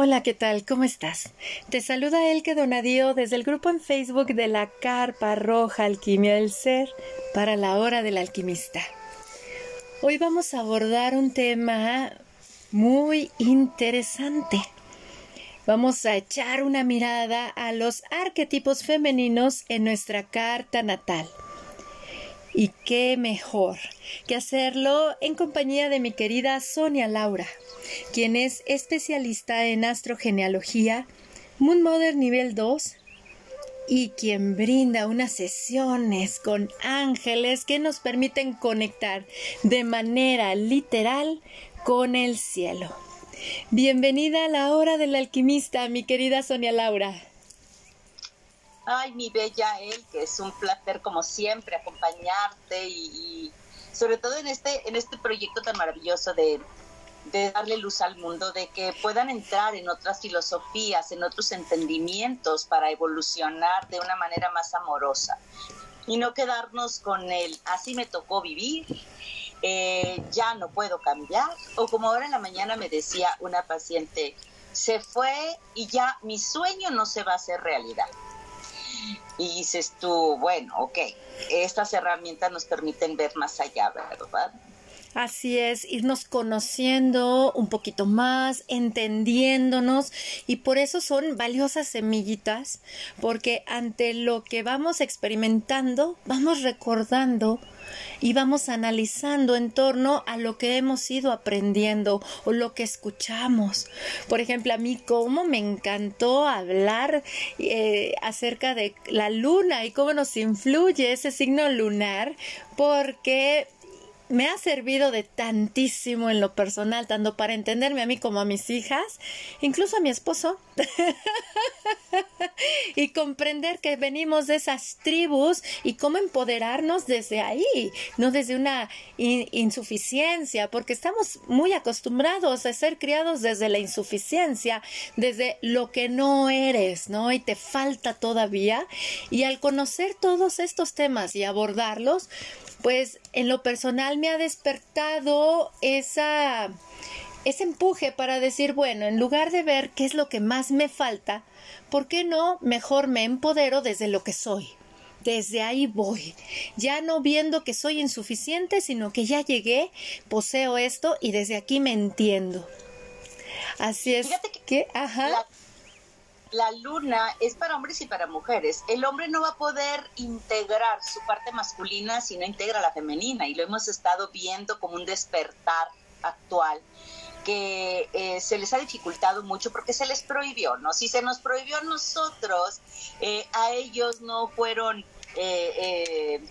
Hola, ¿qué tal? ¿Cómo estás? Te saluda Elke Donadío desde el grupo en Facebook de la Carpa Roja Alquimia del Ser para la Hora del Alquimista. Hoy vamos a abordar un tema muy interesante. Vamos a echar una mirada a los arquetipos femeninos en nuestra carta natal. Y qué mejor que hacerlo en compañía de mi querida Sonia Laura, quien es especialista en astrogenealogía, Moon Mother nivel 2 y quien brinda unas sesiones con ángeles que nos permiten conectar de manera literal con el cielo. Bienvenida a la hora del alquimista, mi querida Sonia Laura. Ay, mi bella él, que es un placer como siempre acompañarte y, sobre todo en este, en este proyecto tan maravilloso de, de darle luz al mundo, de que puedan entrar en otras filosofías, en otros entendimientos para evolucionar de una manera más amorosa y no quedarnos con el así me tocó vivir, eh, ya no puedo cambiar, o como ahora en la mañana me decía una paciente, se fue y ya mi sueño no se va a hacer realidad. Y dices tú, bueno, ok, estas herramientas nos permiten ver más allá, ¿verdad? Así es, irnos conociendo un poquito más, entendiéndonos y por eso son valiosas semillitas, porque ante lo que vamos experimentando, vamos recordando y vamos analizando en torno a lo que hemos ido aprendiendo o lo que escuchamos. Por ejemplo, a mí cómo me encantó hablar eh, acerca de la luna y cómo nos influye ese signo lunar, porque me ha servido de tantísimo en lo personal, tanto para entenderme a mí como a mis hijas, incluso a mi esposo, y comprender que venimos de esas tribus y cómo empoderarnos desde ahí, no desde una insuficiencia, porque estamos muy acostumbrados a ser criados desde la insuficiencia, desde lo que no eres, ¿no? Y te falta todavía. Y al conocer todos estos temas y abordarlos, pues en lo personal me ha despertado esa ese empuje para decir, bueno, en lugar de ver qué es lo que más me falta, ¿por qué no mejor me empodero desde lo que soy? Desde ahí voy, ya no viendo que soy insuficiente, sino que ya llegué, poseo esto y desde aquí me entiendo. Así es que, ajá la luna es para hombres y para mujeres. El hombre no va a poder integrar su parte masculina si no integra la femenina y lo hemos estado viendo como un despertar actual que eh, se les ha dificultado mucho porque se les prohibió, ¿no? Si se nos prohibió a nosotros, eh, a ellos no fueron eh,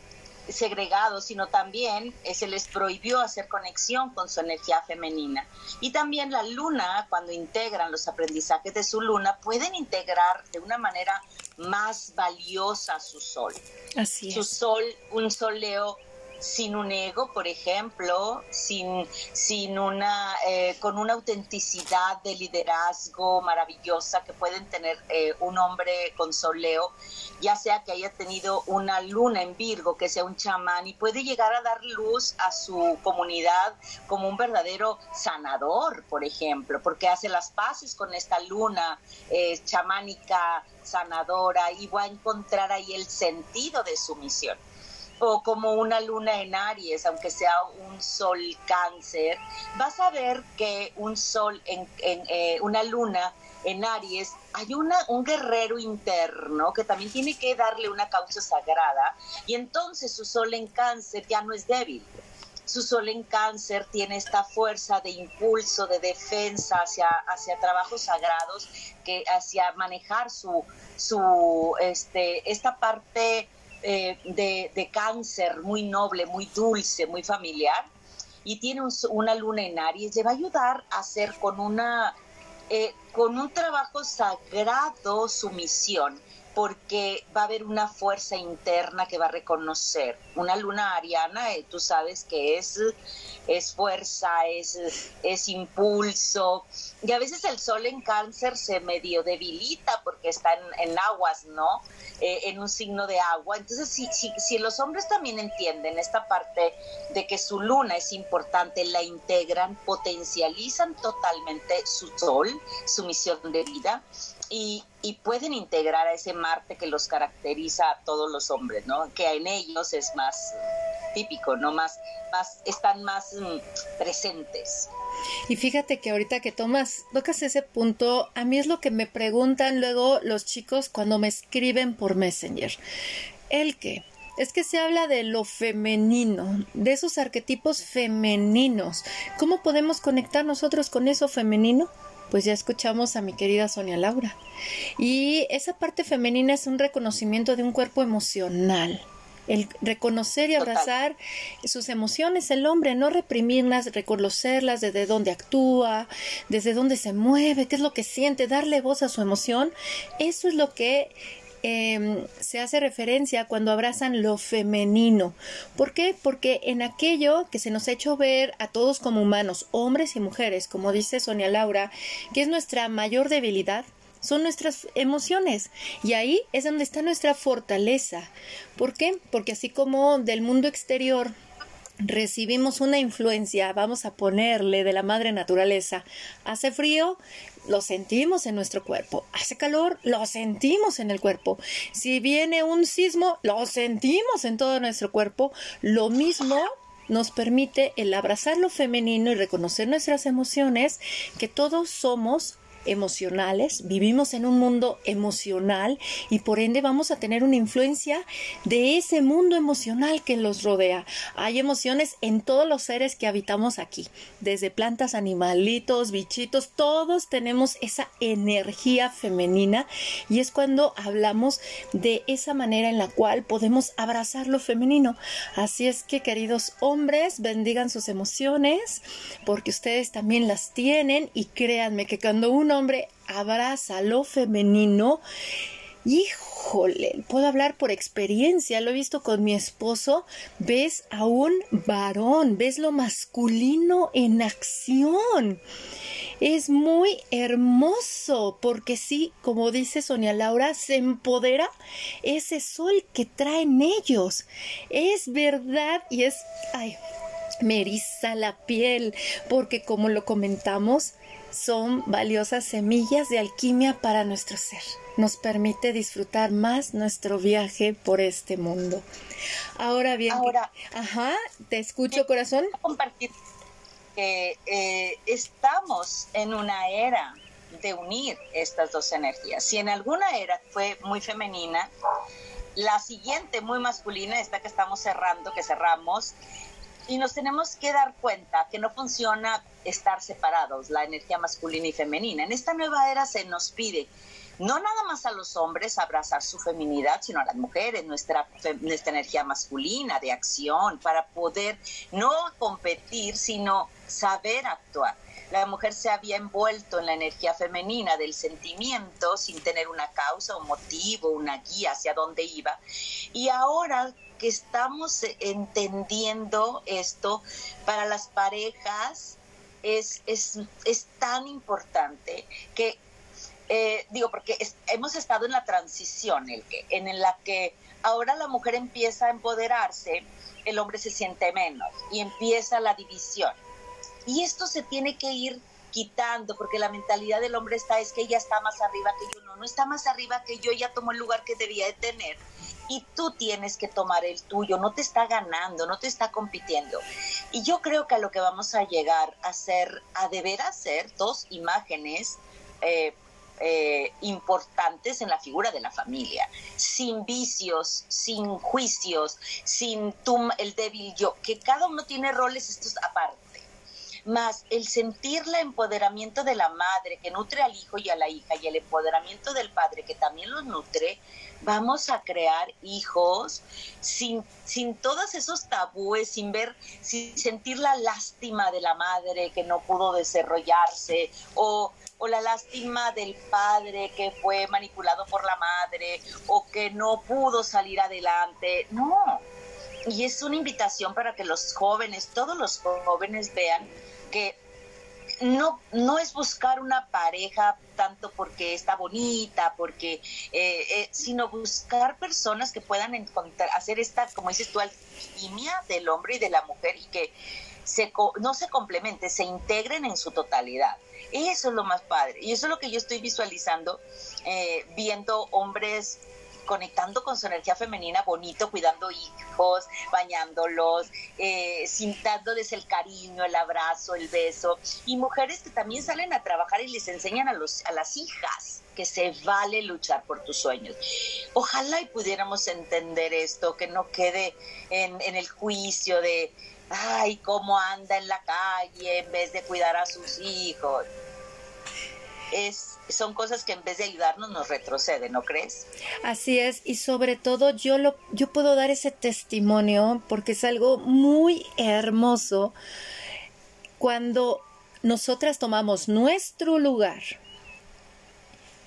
segregados, sino también eh, se les prohibió hacer conexión con su energía femenina. Y también la luna, cuando integran los aprendizajes de su luna, pueden integrar de una manera más valiosa su sol. Así Su sol, un soleo sin un ego, por ejemplo, sin, sin una, eh, con una autenticidad de liderazgo maravillosa que pueden tener eh, un hombre con soleo, ya sea que haya tenido una luna en Virgo, que sea un chamán y puede llegar a dar luz a su comunidad como un verdadero sanador, por ejemplo, porque hace las paces con esta luna eh, chamánica sanadora y va a encontrar ahí el sentido de su misión o como una luna en Aries, aunque sea un sol cáncer, vas a ver que un sol en, eh, una luna en Aries hay una, un guerrero interno que también tiene que darle una causa sagrada y entonces su sol en cáncer ya no es débil. Su sol en cáncer tiene esta fuerza de impulso, de defensa hacia, hacia trabajos sagrados, que hacia manejar su, su este, esta parte eh, de, cáncer muy noble, muy dulce, muy familiar, y tiene una luna en Aries, le va a ayudar a hacer con una... Eh, con un trabajo sagrado su misión, porque va a haber una fuerza interna que va a reconocer. Una luna ariana, eh, tú sabes que es, es fuerza, es, es impulso. Y a veces el sol en cáncer se medio debilita porque está en, aguas, ¿no? Eh, en un signo de agua. Entonces, si, si, si los hombres también entienden esta parte de que su luna es importante, la integran, potencializan totalmente su sol, su misión de vida y, pueden integrar a ese Marte que los caracteriza a todos los hombres, ¿no? Que en ellos es más típico, ¿no? Más, más, están más mm, presentes. Y fíjate que ahorita que tomas, tocas ese punto, a mí es lo que me preguntan luego los chicos cuando me escriben por Messenger. ¿El qué? Es que se habla de lo femenino, de esos arquetipos femeninos. ¿Cómo podemos conectar nosotros con eso femenino? Pues ya escuchamos a mi querida Sonia Laura. Y esa parte femenina es un reconocimiento de un cuerpo emocional. El reconocer y abrazar sus emociones, el hombre, no reprimirlas, reconocerlas desde dónde actúa, desde dónde se mueve, qué es lo que siente, darle voz a su emoción. Eso es lo que Em, se hace referencia cuando abrazan lo femenino. ¿Por qué? Porque en aquello que se nos ha hecho ver a todos como humanos, hombres y mujeres, como dice Sonia Laura, que es nuestra mayor debilidad, son nuestras emociones y ahí es donde está nuestra fortaleza. ¿Por qué? Porque así como del mundo exterior recibimos una influencia, vamos a ponerle de la madre naturaleza. Hace frío, lo sentimos en nuestro cuerpo. Hace calor, lo sentimos en el cuerpo. Si viene un sismo, lo sentimos en todo nuestro cuerpo. Lo mismo nos permite el abrazar lo femenino y reconocer nuestras emociones, que todos somos emocionales, vivimos en un mundo emocional y por ende vamos a tener una influencia de ese mundo emocional que los rodea. Hay emociones en todos los seres que habitamos aquí, desde plantas, animalitos, bichitos, todos tenemos esa energía femenina y es cuando hablamos de esa manera en la cual podemos abrazar lo femenino. Así es que queridos hombres, bendigan sus emociones porque ustedes también las tienen y créanme que cuando uno hombre abraza lo femenino, híjole, puedo hablar por experiencia, lo he visto con mi esposo, ves a un varón, ves lo masculino en acción. Es muy hermoso porque sí, como dice Sonia Laura, se empodera ese sol que traen ellos. Es verdad y es, ay, me eriza la piel porque como lo comentamos, son valiosas semillas de alquimia para nuestro ser. Nos permite disfrutar más nuestro viaje por este mundo. Ahora bien, Ahora, ajá, te escucho corazón. Compartir que eh, estamos en una era de unir estas dos energías. Si en alguna era fue muy femenina, la siguiente muy masculina, esta que estamos cerrando, que cerramos, y nos tenemos que dar cuenta que no funciona estar separados, la energía masculina y femenina. En esta nueva era se nos pide no nada más a los hombres abrazar su feminidad, sino a las mujeres, nuestra, nuestra energía masculina de acción, para poder no competir, sino saber actuar. La mujer se había envuelto en la energía femenina del sentimiento sin tener una causa, un motivo, una guía hacia dónde iba. Y ahora que estamos entendiendo esto para las parejas es, es, es tan importante que, eh, digo, porque hemos estado en la transición el que, en la que ahora la mujer empieza a empoderarse, el hombre se siente menos y empieza la división. Y esto se tiene que ir quitando, porque la mentalidad del hombre está es que ella está más arriba que yo, no, no está más arriba que yo, ella tomó el lugar que debía de tener. Y tú tienes que tomar el tuyo, no te está ganando, no te está compitiendo. Y yo creo que a lo que vamos a llegar a ser, a deber hacer dos imágenes eh, eh, importantes en la figura de la familia, sin vicios, sin juicios, sin tú, el débil yo, que cada uno tiene roles estos aparte más el sentir el empoderamiento de la madre que nutre al hijo y a la hija y el empoderamiento del padre que también los nutre, vamos a crear hijos sin, sin todos esos tabúes, sin ver, sin sentir la lástima de la madre que no pudo desarrollarse o o la lástima del padre que fue manipulado por la madre o que no pudo salir adelante. No. Y es una invitación para que los jóvenes, todos los jóvenes vean que no, no es buscar una pareja tanto porque está bonita, porque, eh, eh, sino buscar personas que puedan encontrar, hacer esta, como dices tú, alquimia del hombre y de la mujer y que se, no se complementen, se integren en su totalidad. Eso es lo más padre. Y eso es lo que yo estoy visualizando, eh, viendo hombres conectando con su energía femenina bonito, cuidando hijos, bañándolos, eh, dándoles el cariño, el abrazo, el beso. Y mujeres que también salen a trabajar y les enseñan a, los, a las hijas que se vale luchar por tus sueños. Ojalá y pudiéramos entender esto, que no quede en, en el juicio de, ay, cómo anda en la calle en vez de cuidar a sus hijos es, son cosas que en vez de ayudarnos nos retroceden, ¿no crees? Así es, y sobre todo yo, lo, yo puedo dar ese testimonio porque es algo muy hermoso cuando nosotras tomamos nuestro lugar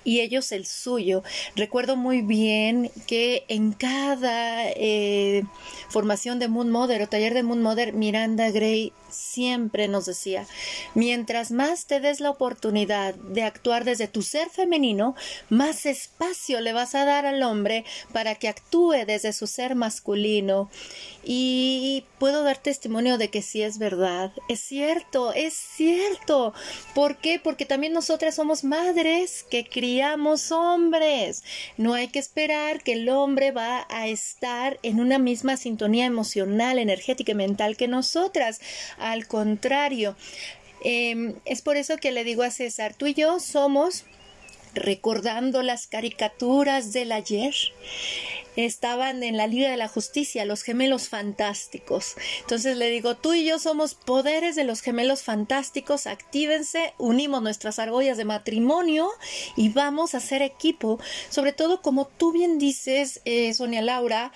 y ellos el suyo. Recuerdo muy bien que en cada eh, formación de Moon Mother o taller de Moon Mother, Miranda Gray siempre nos decía, mientras más te des la oportunidad de actuar desde tu ser femenino, más espacio le vas a dar al hombre para que actúe desde su ser masculino. Y puedo dar testimonio de que sí es verdad, es cierto, es cierto. ¿Por qué? Porque también nosotras somos madres que criamos hombres. No hay que esperar que el hombre va a estar en una misma sintonía emocional, energética y mental que nosotras. Al contrario, em, es por eso que le digo a César, tú y yo somos recordando las caricaturas del ayer estaban en la Liga de la Justicia, los gemelos fantásticos. Entonces le digo, tú y yo somos poderes de los gemelos fantásticos, actívense, unimos nuestras argollas de matrimonio y vamos a hacer equipo. Sobre todo, como tú bien dices, eh, Sonia Laura,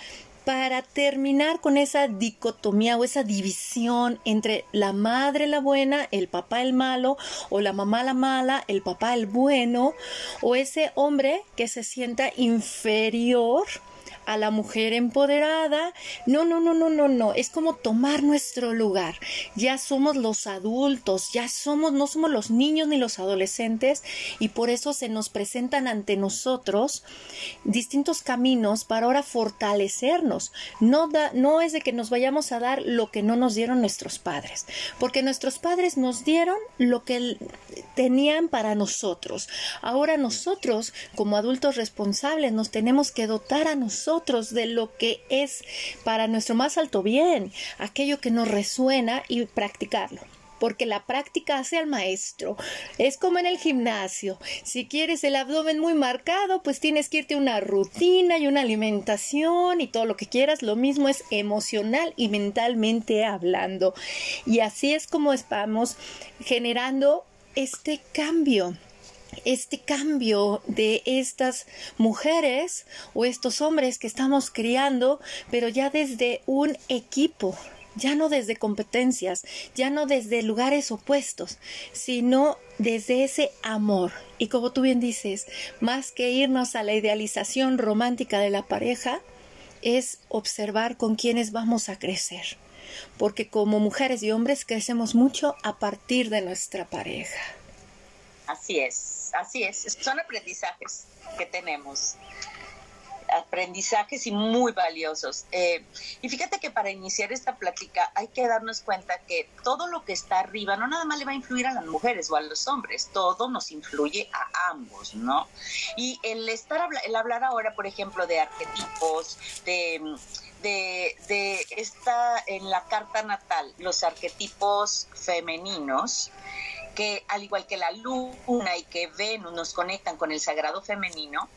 para terminar con esa dicotomía o esa división entre la madre la buena, el papá el malo, o la mamá la mala, el papá el bueno, o ese hombre que se sienta inferior a la mujer empoderada. No, no, no, no, no, no. Es como tomar nuestro lugar. Ya somos los adultos, ya somos, no somos los niños ni los adolescentes y por eso se nos presentan ante nosotros distintos caminos para ahora fortalecernos. No, da, no es de que nos vayamos a dar lo que no nos dieron nuestros padres, porque nuestros padres nos dieron lo que tenían para nosotros. Ahora nosotros, como adultos responsables, nos tenemos que dotar a nosotros de lo que es para nuestro más alto bien, aquello que nos resuena y practicarlo porque la práctica hace al maestro. Es como en el gimnasio. Si quieres el abdomen muy marcado, pues tienes que irte a una rutina y una alimentación y todo lo que quieras. Lo mismo es emocional y mentalmente hablando. Y así es como estamos generando este cambio este cambio de estas mujeres o estos hombres que estamos criando, pero ya desde un equipo, ya no desde competencias, ya no desde lugares opuestos, sino desde ese amor. Y como tú bien dices, más que irnos a la idealización romántica de la pareja, es observar con quienes vamos a crecer. Porque como mujeres y hombres crecemos mucho a partir de nuestra pareja. Así es, así es. Son aprendizajes que tenemos aprendizajes y muy valiosos. Eh, y fíjate que para iniciar esta plática hay que darnos cuenta que todo lo que está arriba no nada más le va a influir a las mujeres o a los hombres, todo nos influye a ambos, ¿no? Y el estar el hablar ahora, por ejemplo, de arquetipos, de de, de esta en la carta natal, los arquetipos femeninos, que al igual que la luna y que Venus nos conectan con el sagrado femenino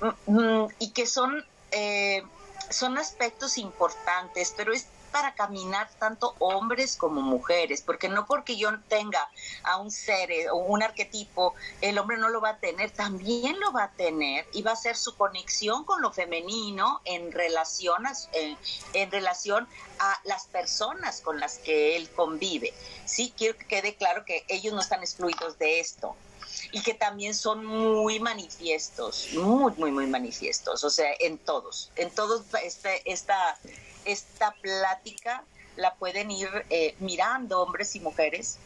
mm, mm, y que son, eh, son aspectos importantes, pero es para caminar tanto hombres como mujeres, porque no porque yo tenga a un ser eh, o un arquetipo, el hombre no lo va a tener, también lo va a tener y va a ser su conexión con lo femenino en relación a, en, relación a las personas con las que él convive. Sí, quiero que quede claro que ellos no están excluidos de esto. y que también son muy manifiestos, muy, muy, muy manifiestos, o sea, en todos, en todos este, esta, esta plática la pueden ir eh, mirando hombres y mujeres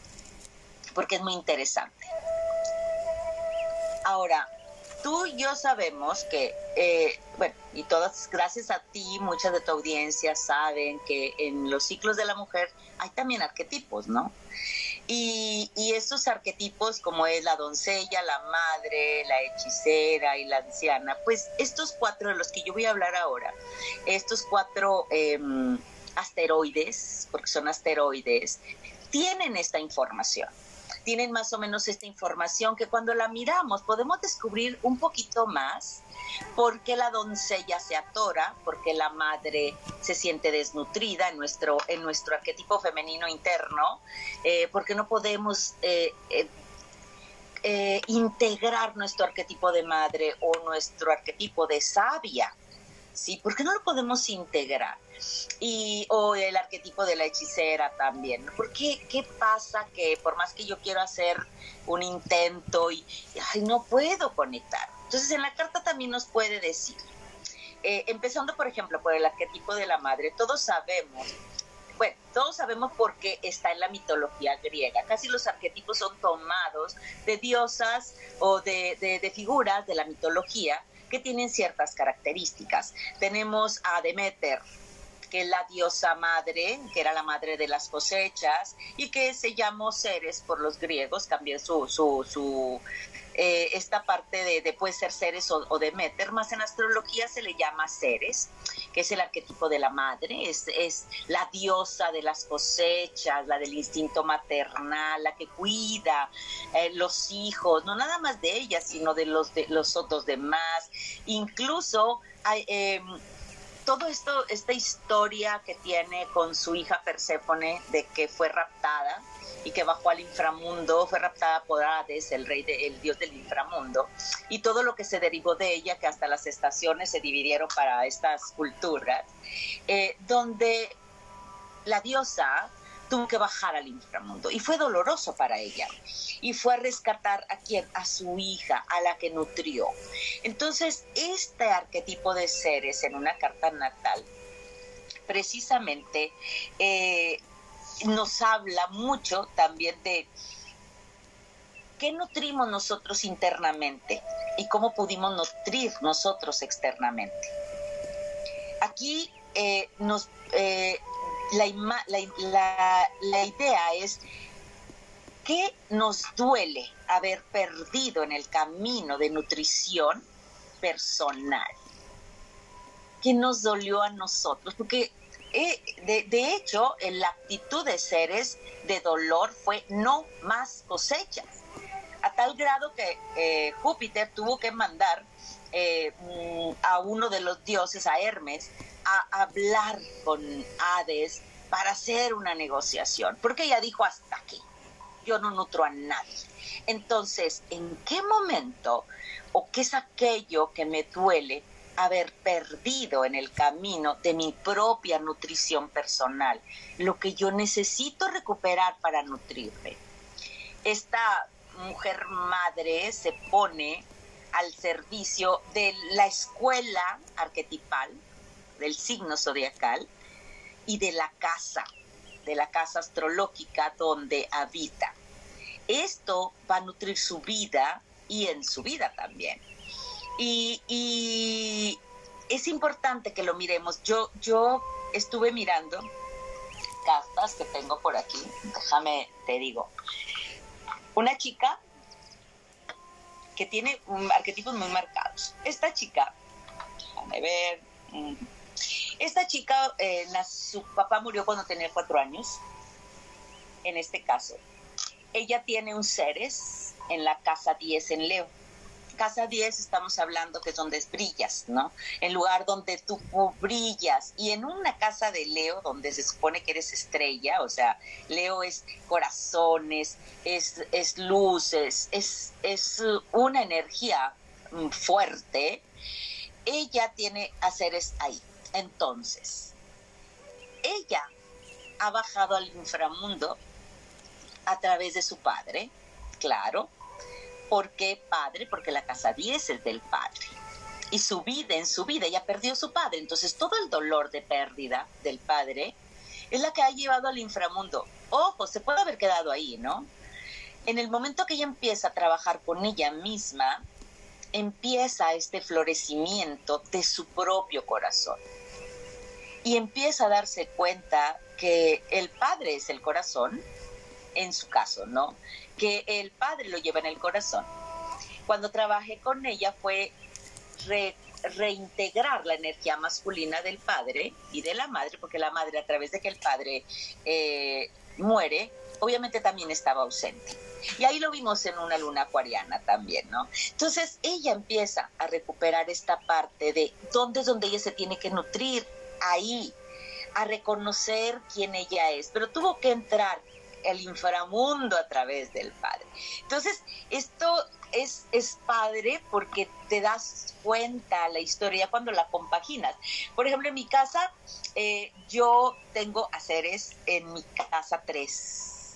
porque es muy interesante. Ahora, tú y yo sabemos que, eh, bueno, y todas, gracias a ti, muchas de tu audiencia saben que en los ciclos de la mujer hay también arquetipos, ¿no? Y, y estos arquetipos, como es la doncella, la madre, la hechicera y la anciana, pues estos cuatro de los que yo voy a hablar ahora, estos cuatro em, asteroides, porque son asteroides, tienen esta información tienen más o menos esta información que cuando la miramos podemos descubrir un poquito más por qué la doncella se atora, por qué la madre se siente desnutrida en nuestro, en nuestro arquetipo femenino interno, eh, porque no podemos eh, eh, integrar nuestro arquetipo de madre o nuestro arquetipo de sabia. ¿Sí? ¿Por qué no lo podemos integrar? y o el arquetipo de la hechicera también. Porque qué pasa que por más que yo quiero hacer un intento y ay, no puedo conectar. Entonces en la carta también nos puede decir, eh, empezando por ejemplo por el arquetipo de la madre, todos sabemos bueno, todos sabemos por qué está en la mitología griega. Casi los arquetipos son tomados de diosas o de, de, figuras de la mitología que tienen ciertas características. Tenemos a Demeter, que es la diosa madre, que era la madre de las cosechas, y que se llamó Ceres por los griegos, también su, su, su eh, esta parte de, de, puede ser Ceres o, de Demeter, más en astrología se le llama Ceres, que es el arquetipo de la madre, es, es la diosa de las cosechas, la del instinto maternal, la que cuida eh, los hijos, no nada más de ella, sino de los, de los otros demás, incluso eh, todo esto, esta historia que tiene con su hija Perséfone de que fue raptada y que bajó al inframundo, fue raptada por Hades, el rey de, el dios del inframundo, y todo lo que se derivó de ella, que hasta las estaciones se dividieron para estas culturas, eh, donde la diosa tuvo que bajar al inframundo y fue doloroso para ella y fue a rescatar a quien a su hija a la que nutrió. Entonces este arquetipo de seres en una carta natal precisamente eh, nos habla mucho también de qué nutrimos nosotros internamente y cómo pudimos nutrir nosotros externamente aquí eh, eh, la, la, idea es qué nos duele haber perdido en el camino de nutrición personal. ¿Qué nos dolió a nosotros? Porque de, de, hecho, la actitud de seres de dolor fue no más cosechas, a tal grado que eh, Júpiter tuvo que mandar eh, mm, a uno de los dioses, a Hermes, a hablar con Hades para hacer una negociación, porque ella dijo hasta aquí, yo no nutro a nadie. Entonces, ¿en qué momento o qué es aquello que me duele haber perdido en el camino de mi propia nutrición personal, lo que yo necesito recuperar para nutrirme? Esta mujer madre se pone al servicio de la escuela arquetipal, del signo zodiacal y de la casa, de la casa astrológica donde habita. Esto va a nutrir su vida y en su vida también. Y, es importante que lo miremos. Yo, yo estuve mirando cartas que tengo por aquí. Déjame, te digo. Una chica que tiene arquetipos muy marcados. Esta chica, déjame ver, mm, esta chica, eh, su papá murió cuando tenía cuatro años, en este caso. Ella tiene un Ceres en la casa 10 en Leo. Casa 10 estamos hablando que es donde brillas, ¿no? El lugar donde tú brillas. Y en una casa de Leo, donde se supone que eres estrella, o sea, Leo es corazones, es, es luces, es, es una energía mm, fuerte, ella tiene a seres ahí. Entonces, ella ha bajado al inframundo a través de su padre, claro, ¿Por qué padre? Porque la casa 10 es del padre. Y su vida, en su vida, ella perdió su padre. Entonces todo el dolor de pérdida del padre es la que ha llevado al inframundo. Ojo, se puede haber quedado ahí, ¿no? En el momento que ella empieza a trabajar con ella misma, empieza este florecimiento de su propio corazón. Y empieza a darse cuenta que el padre es el corazón, en su caso, ¿no? Que el padre lo lleva en el corazón. Cuando trabajé con ella fue reintegrar la energía masculina del padre y de la madre, porque la madre a través de que el padre eh, muere, obviamente también estaba ausente. Y ahí lo vimos en una luna acuariana también, ¿no? Entonces ella empieza a recuperar esta parte de dónde es donde ella se tiene que nutrir, ahí, a reconocer quién ella es, pero tuvo que entrar el inframundo a través del Padre. Entonces, esto es, es padre porque te das cuenta la historia cuando la compaginas. Por ejemplo, en mi casa, eh, yo tengo haceres en mi casa tres.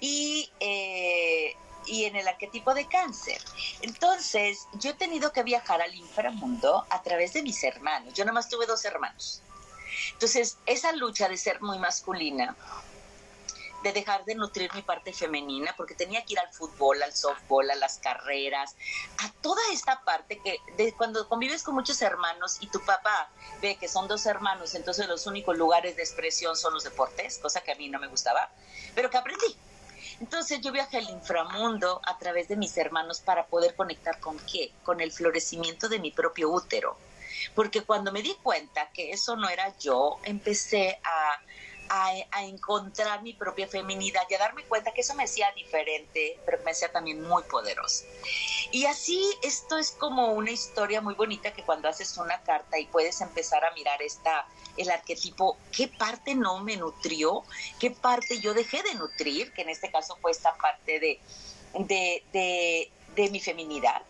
Y, eh, y en el arquetipo de cáncer. Entonces, yo he tenido que viajar al inframundo a través de mis hermanos. Yo nomás tuve dos hermanos. Entonces, esa lucha de ser muy masculina, de dejar de nutrir mi parte femenina, porque tenía que ir al fútbol, al softball, a las carreras, a toda esta parte que de, cuando convives con muchos hermanos y tu papá ve que son dos hermanos, entonces los únicos lugares de expresión son los deportes, cosa que a mí no me gustaba, pero que aprendí. Entonces yo viajé al inframundo a través de mis hermanos para poder conectar con qué? Con el florecimiento de mi propio útero porque cuando me di cuenta que eso no era yo, empecé a, a, encontrar mi propia feminidad y a darme cuenta que eso me hacía diferente, pero me hacía también muy poderosa. Y así esto es como una historia muy bonita que cuando haces una carta y puedes empezar a mirar esta el arquetipo, qué parte no me nutrió, qué parte yo dejé de nutrir, que en este caso fue esta parte de, de, de, de mi feminidad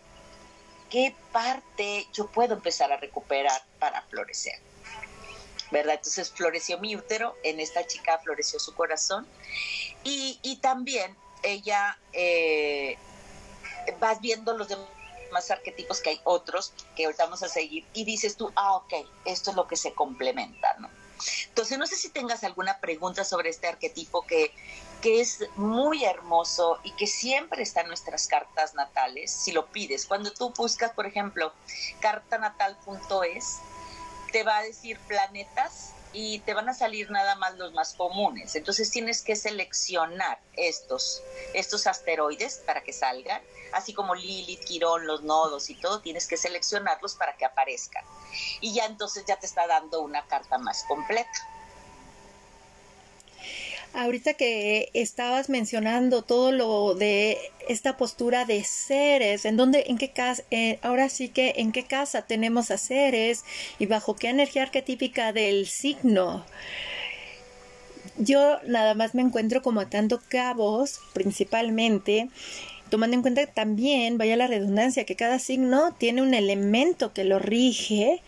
qué parte yo puedo empezar a recuperar para florecer. ¿Verdad? Entonces floreció mi útero, en esta chica floreció su corazón y, también ella eh, vas viendo los demás arquetipos que hay otros que ahorita vamos a seguir y dices tú, ah, ok, esto es lo que se complementa, ¿no? Entonces, no sé si tengas alguna pregunta sobre este arquetipo que, que es muy hermoso y que siempre está en nuestras cartas natales, si lo pides. Cuando tú buscas, por ejemplo, cartanatal.es, te va a decir planetas y te van a salir nada más los más comunes. Entonces tienes que seleccionar estos, estos asteroides para que salgan, así como Lilith, Quirón, los nodos y todo, tienes que seleccionarlos para que aparezcan. Y ya entonces ya te está dando una carta más completa. Ahorita que estabas mencionando todo lo de esta postura de seres, en dónde, en qué casa, eh, ahora sí que en qué casa tenemos a seres y bajo qué energía arquetípica del signo. Yo nada más me encuentro como atando cabos, principalmente, tomando en cuenta también, vaya la redundancia, que cada signo tiene un elemento que lo rige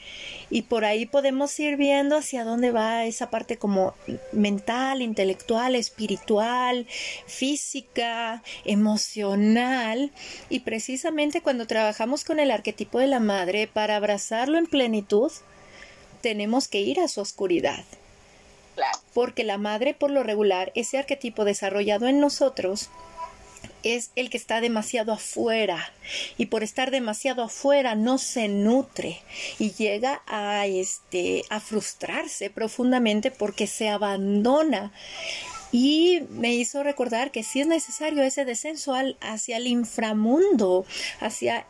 y por ahí podemos ir viendo hacia dónde va esa parte como mental, intelectual, espiritual, física, emocional y precisamente cuando trabajamos con el arquetipo de la madre para abrazarlo en plenitud tenemos que ir a su oscuridad. Porque la madre, por lo regular, ese arquetipo desarrollado en nosotros, es el que está demasiado afuera. Y por estar demasiado afuera no se nutre. Y llega a este a frustrarse profundamente porque se abandona. Y me hizo recordar que sí es necesario ese descenso al, hacia el inframundo, hacia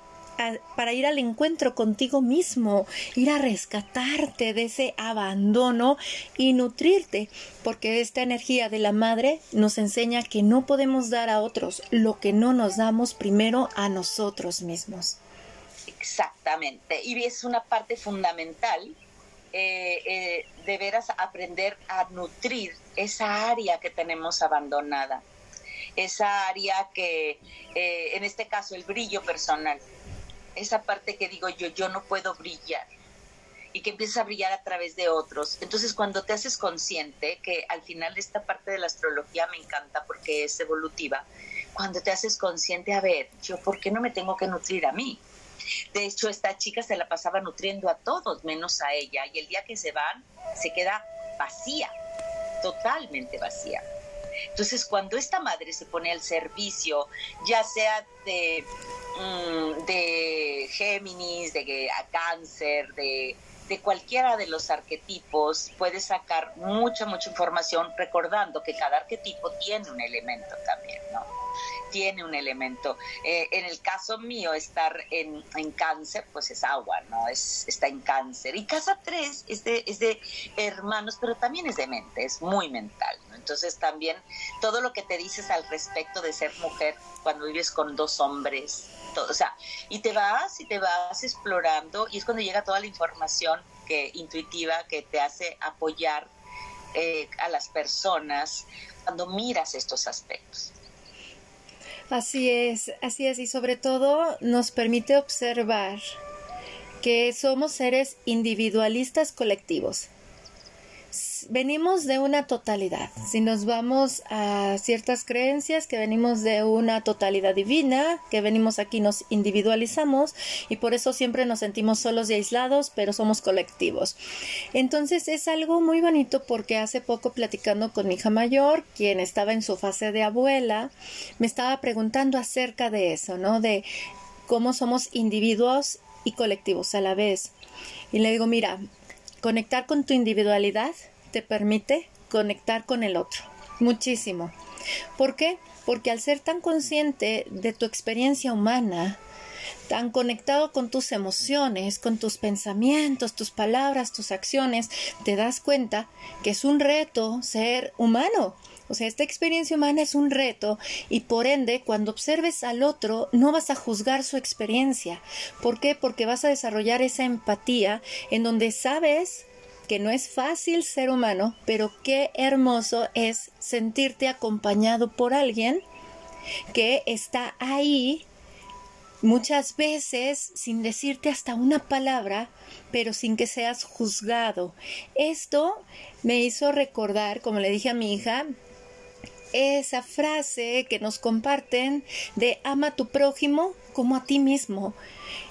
para ir al encuentro contigo mismo, ir a rescatarte de ese abandono y nutrirte, porque esta energía de la madre nos enseña que no podemos dar a otros lo que no nos damos primero a nosotros mismos. Exactamente, y es una parte fundamental eh, eh, de veras aprender a nutrir esa área que tenemos abandonada, esa área que, eh, en este caso, el brillo personal esa parte que digo yo, yo no puedo brillar y que empiezas a brillar a través de otros. Entonces, cuando te haces consciente, que al final esta parte de la astrología me encanta porque es evolutiva, cuando te haces consciente, a ver, yo, ¿por qué no me tengo que nutrir a mí? De hecho, esta chica se la pasaba nutriendo a todos, menos a ella, y el día que se van, se queda vacía, totalmente vacía. Entonces, cuando esta madre se pone al servicio, ya sea de, mm, de Géminis, de cáncer, de, de cualquiera de los arquetipos, puede sacar mucha, mucha información, recordando que cada arquetipo tiene un elemento también, ¿no? Tiene un elemento. Eh, en el caso mío, estar en, cáncer, pues es agua, ¿no? Es, está en cáncer. Y casa 3 es de, es de hermanos, pero también es de mente, es muy mental, ¿no? Entonces también todo lo que te dices al respecto de ser mujer cuando vives con dos hombres, todo, o sea, y te vas y te vas explorando y es cuando llega toda la información que intuitiva que te hace apoyar eh, a las personas cuando miras estos aspectos. Así es, así es, y sobre todo nos permite observar que somos seres individualistas colectivos venimos de una totalidad. Si nos vamos a ciertas creencias, que venimos de una totalidad divina, que venimos aquí nos individualizamos y por eso siempre nos sentimos solos y aislados, pero somos colectivos. Entonces es algo muy bonito porque hace poco platicando con mi hija mayor, quien estaba en su fase de abuela, me estaba preguntando acerca de eso, ¿no? De cómo somos individuos y colectivos a la vez. Y le digo, mira, conectar con tu individualidad te permite conectar con el otro. Muchísimo. ¿Por qué? Porque al ser tan consciente de tu experiencia humana, tan conectado con tus emociones, con tus pensamientos, tus palabras, tus acciones, te das cuenta que es un reto ser humano. O sea, esta experiencia humana es un reto y por ende, cuando observes al otro, no vas a juzgar su experiencia. ¿Por qué? Porque vas a desarrollar esa empatía en donde sabes que no es fácil ser humano, pero qué hermoso es sentirte acompañado por alguien que está ahí muchas veces sin decirte hasta una palabra, pero sin que seas juzgado. Esto me hizo recordar, como le dije a mi hija, esa frase que nos comparten de ama a tu prójimo como a ti mismo.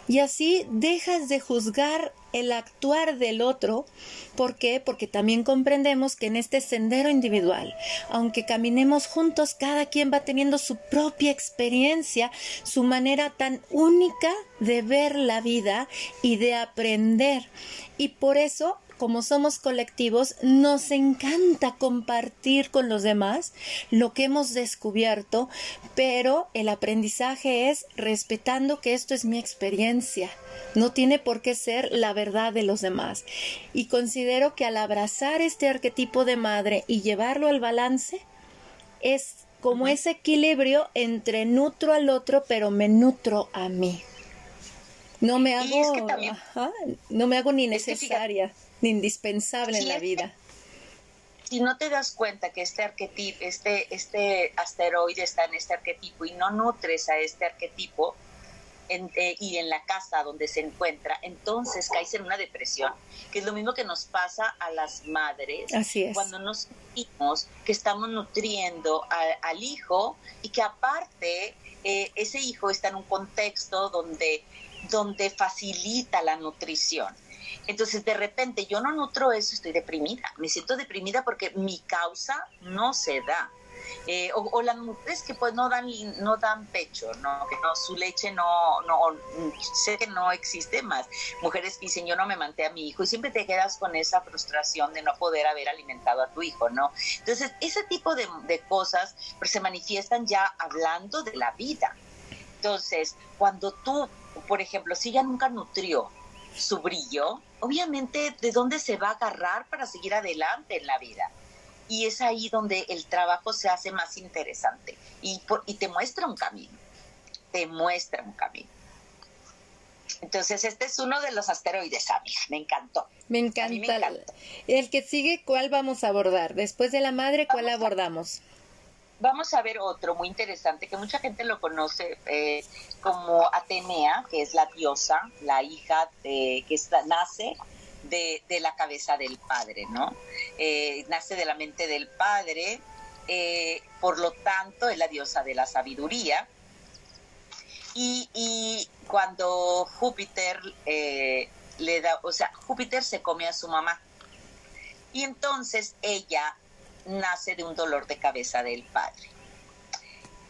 Y así dejas de juzgar el actuar del otro. ¿Por qué? Porque también comprendemos que en este sendero individual, aunque caminemos juntos, cada quien va teniendo su propia experiencia, su manera tan única de ver la vida y de aprender. Y por eso como somos colectivos, nos encanta compartir con los demás lo que hemos descubierto, pero el aprendizaje es respetando que esto es mi experiencia, no tiene por qué ser la verdad de los demás. Y considero que al abrazar este arquetipo de madre y llevarlo al balance, es como ese equilibrio entre nutro al otro, pero me nutro a mí. No me hago, no me hago ni necesaria indispensable en la vida. Si no te das cuenta que este arquetipo, este, este asteroide está en este arquetipo y no nutres a este arquetipo eh, y en la casa donde se encuentra, entonces caes en una depresión, que es lo mismo que nos pasa a las madres cuando nos sentimos que estamos nutriendo al hijo y que aparte eh, ese hijo está en un contexto donde, donde facilita la nutrición. Entonces, de repente, yo no nutro eso, estoy deprimida. Me siento deprimida porque mi causa no se da. Eh, o, las mujeres que pues no dan no dan pecho no que no su leche no no sé que no existe más mujeres que dicen yo no me manté a mi hijo y siempre te quedas con esa frustración de no poder haber alimentado a tu hijo no entonces ese tipo de, de cosas pues, se manifiestan ya hablando de la vida entonces cuando tú por ejemplo si ella nunca nutrió su brillo, obviamente de dónde se va a agarrar para seguir adelante en la vida. Y es ahí donde el trabajo se hace más interesante y, y te muestra un camino, te muestra un camino. Entonces, este es uno de los asteroides, amiga. Me encantó. Me encanta. El que sigue, ¿cuál vamos a abordar? Después de la madre, ¿cuál abordamos? Vamos a ver otro muy interesante que mucha gente lo conoce eh, como Atenea, que es la diosa, la hija de, que nace de, la cabeza del padre, ¿no? Eh, nace de la mente del padre eh, por lo tanto es la diosa de la sabiduría. Y, cuando Júpiter le da, o sea, Júpiter se come a su mamá. Y entonces ella nace de un dolor de cabeza del padre.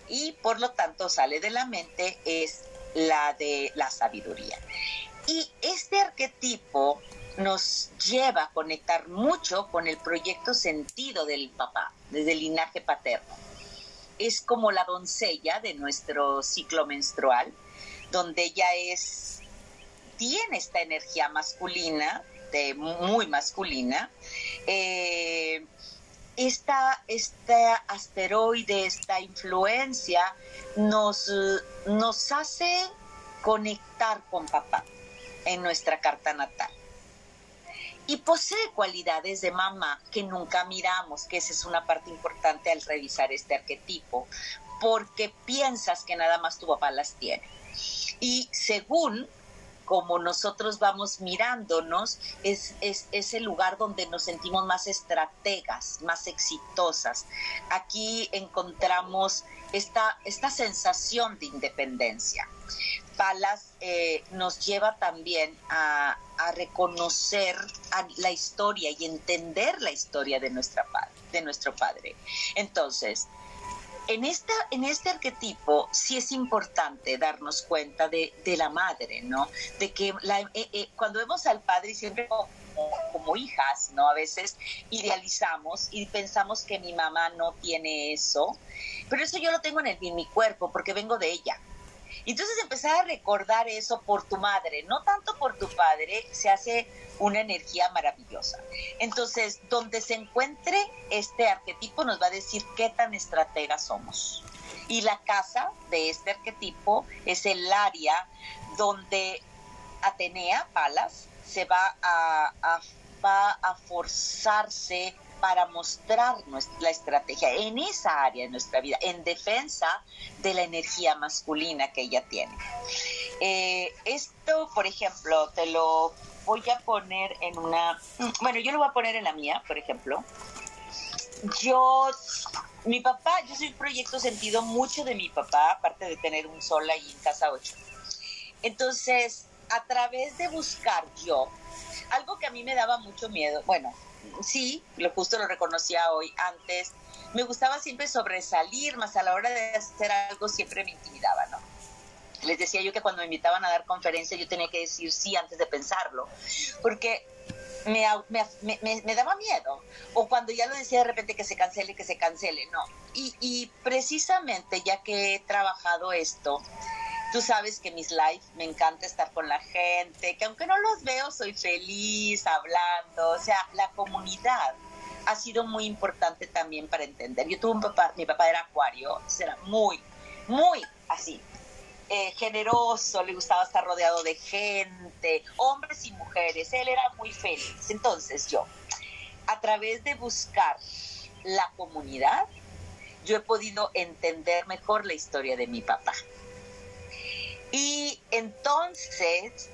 Y por lo tanto sale de la mente es la de la sabiduría. Y este arquetipo nos lleva a conectar mucho con el proyecto sentido del papá, desde el linaje paterno. Es como la doncella de nuestro ciclo menstrual, donde ella es, tiene esta energía masculina, muy masculina. Eh, esta, este asteroide, esta influencia, nos, nos hace conectar con papá en nuestra carta natal y posee cualidades de mamá que nunca miramos, que esa es una parte importante al revisar este arquetipo, porque piensas que nada más tu papá las tiene. Y según como nosotros vamos mirándonos, es, es, el lugar donde nos sentimos más estrategas, más exitosas. Aquí encontramos esta, esta sensación de independencia. Palas eh, nos lleva también a, reconocer la historia y entender la historia de, nuestra, de nuestro padre. Entonces, en, esta, en este arquetipo sí es importante darnos cuenta de, la madre, ¿no? De que la, eh, eh, cuando vemos al padre siempre como, como, hijas, ¿no? A veces idealizamos y pensamos que mi mamá no tiene eso, pero eso yo lo tengo en, el, en mi cuerpo porque vengo de ella. Entonces empezar a recordar eso por tu madre, no tanto por tu padre, se hace una energía maravillosa. Entonces, donde se encuentre este arquetipo nos va a decir qué tan estrategas somos. Y la casa de este arquetipo es el área donde Atenea, Palas, se va a, va a forzarse para mostrar la estrategia en esa área de nuestra vida, en defensa de la energía masculina que ella tiene. Eh, esto, por ejemplo, te lo voy a poner en una, bueno, yo lo voy a poner en la mía, por ejemplo. Yo, mi papá, yo soy proyecto sentido mucho de mi papá, aparte de tener un sol ahí en casa 8. Entonces, a través de buscar yo, algo que a mí me daba mucho miedo, bueno, sí, lo justo lo reconocía hoy antes, me gustaba siempre sobresalir, más a la hora de hacer algo siempre me intimidaba, ¿no? Les decía yo que cuando me invitaban a dar conferencia yo tenía que decir sí antes de pensarlo, porque me, me, daba miedo. O cuando ya lo decía de repente que se cancele, que se cancele, no. Y, y precisamente ya que he trabajado esto, Tú sabes que mis live me encanta estar con la gente, que aunque no los veo, soy feliz hablando. O sea, la comunidad ha sido muy importante también para entender. Yo tuve un papá, mi papá era acuario, era muy, muy así, eh, generoso, le gustaba estar rodeado de gente, hombres y mujeres, él era muy feliz. Entonces yo, a través de buscar la comunidad, yo he podido entender mejor la historia de mi papá. Y entonces,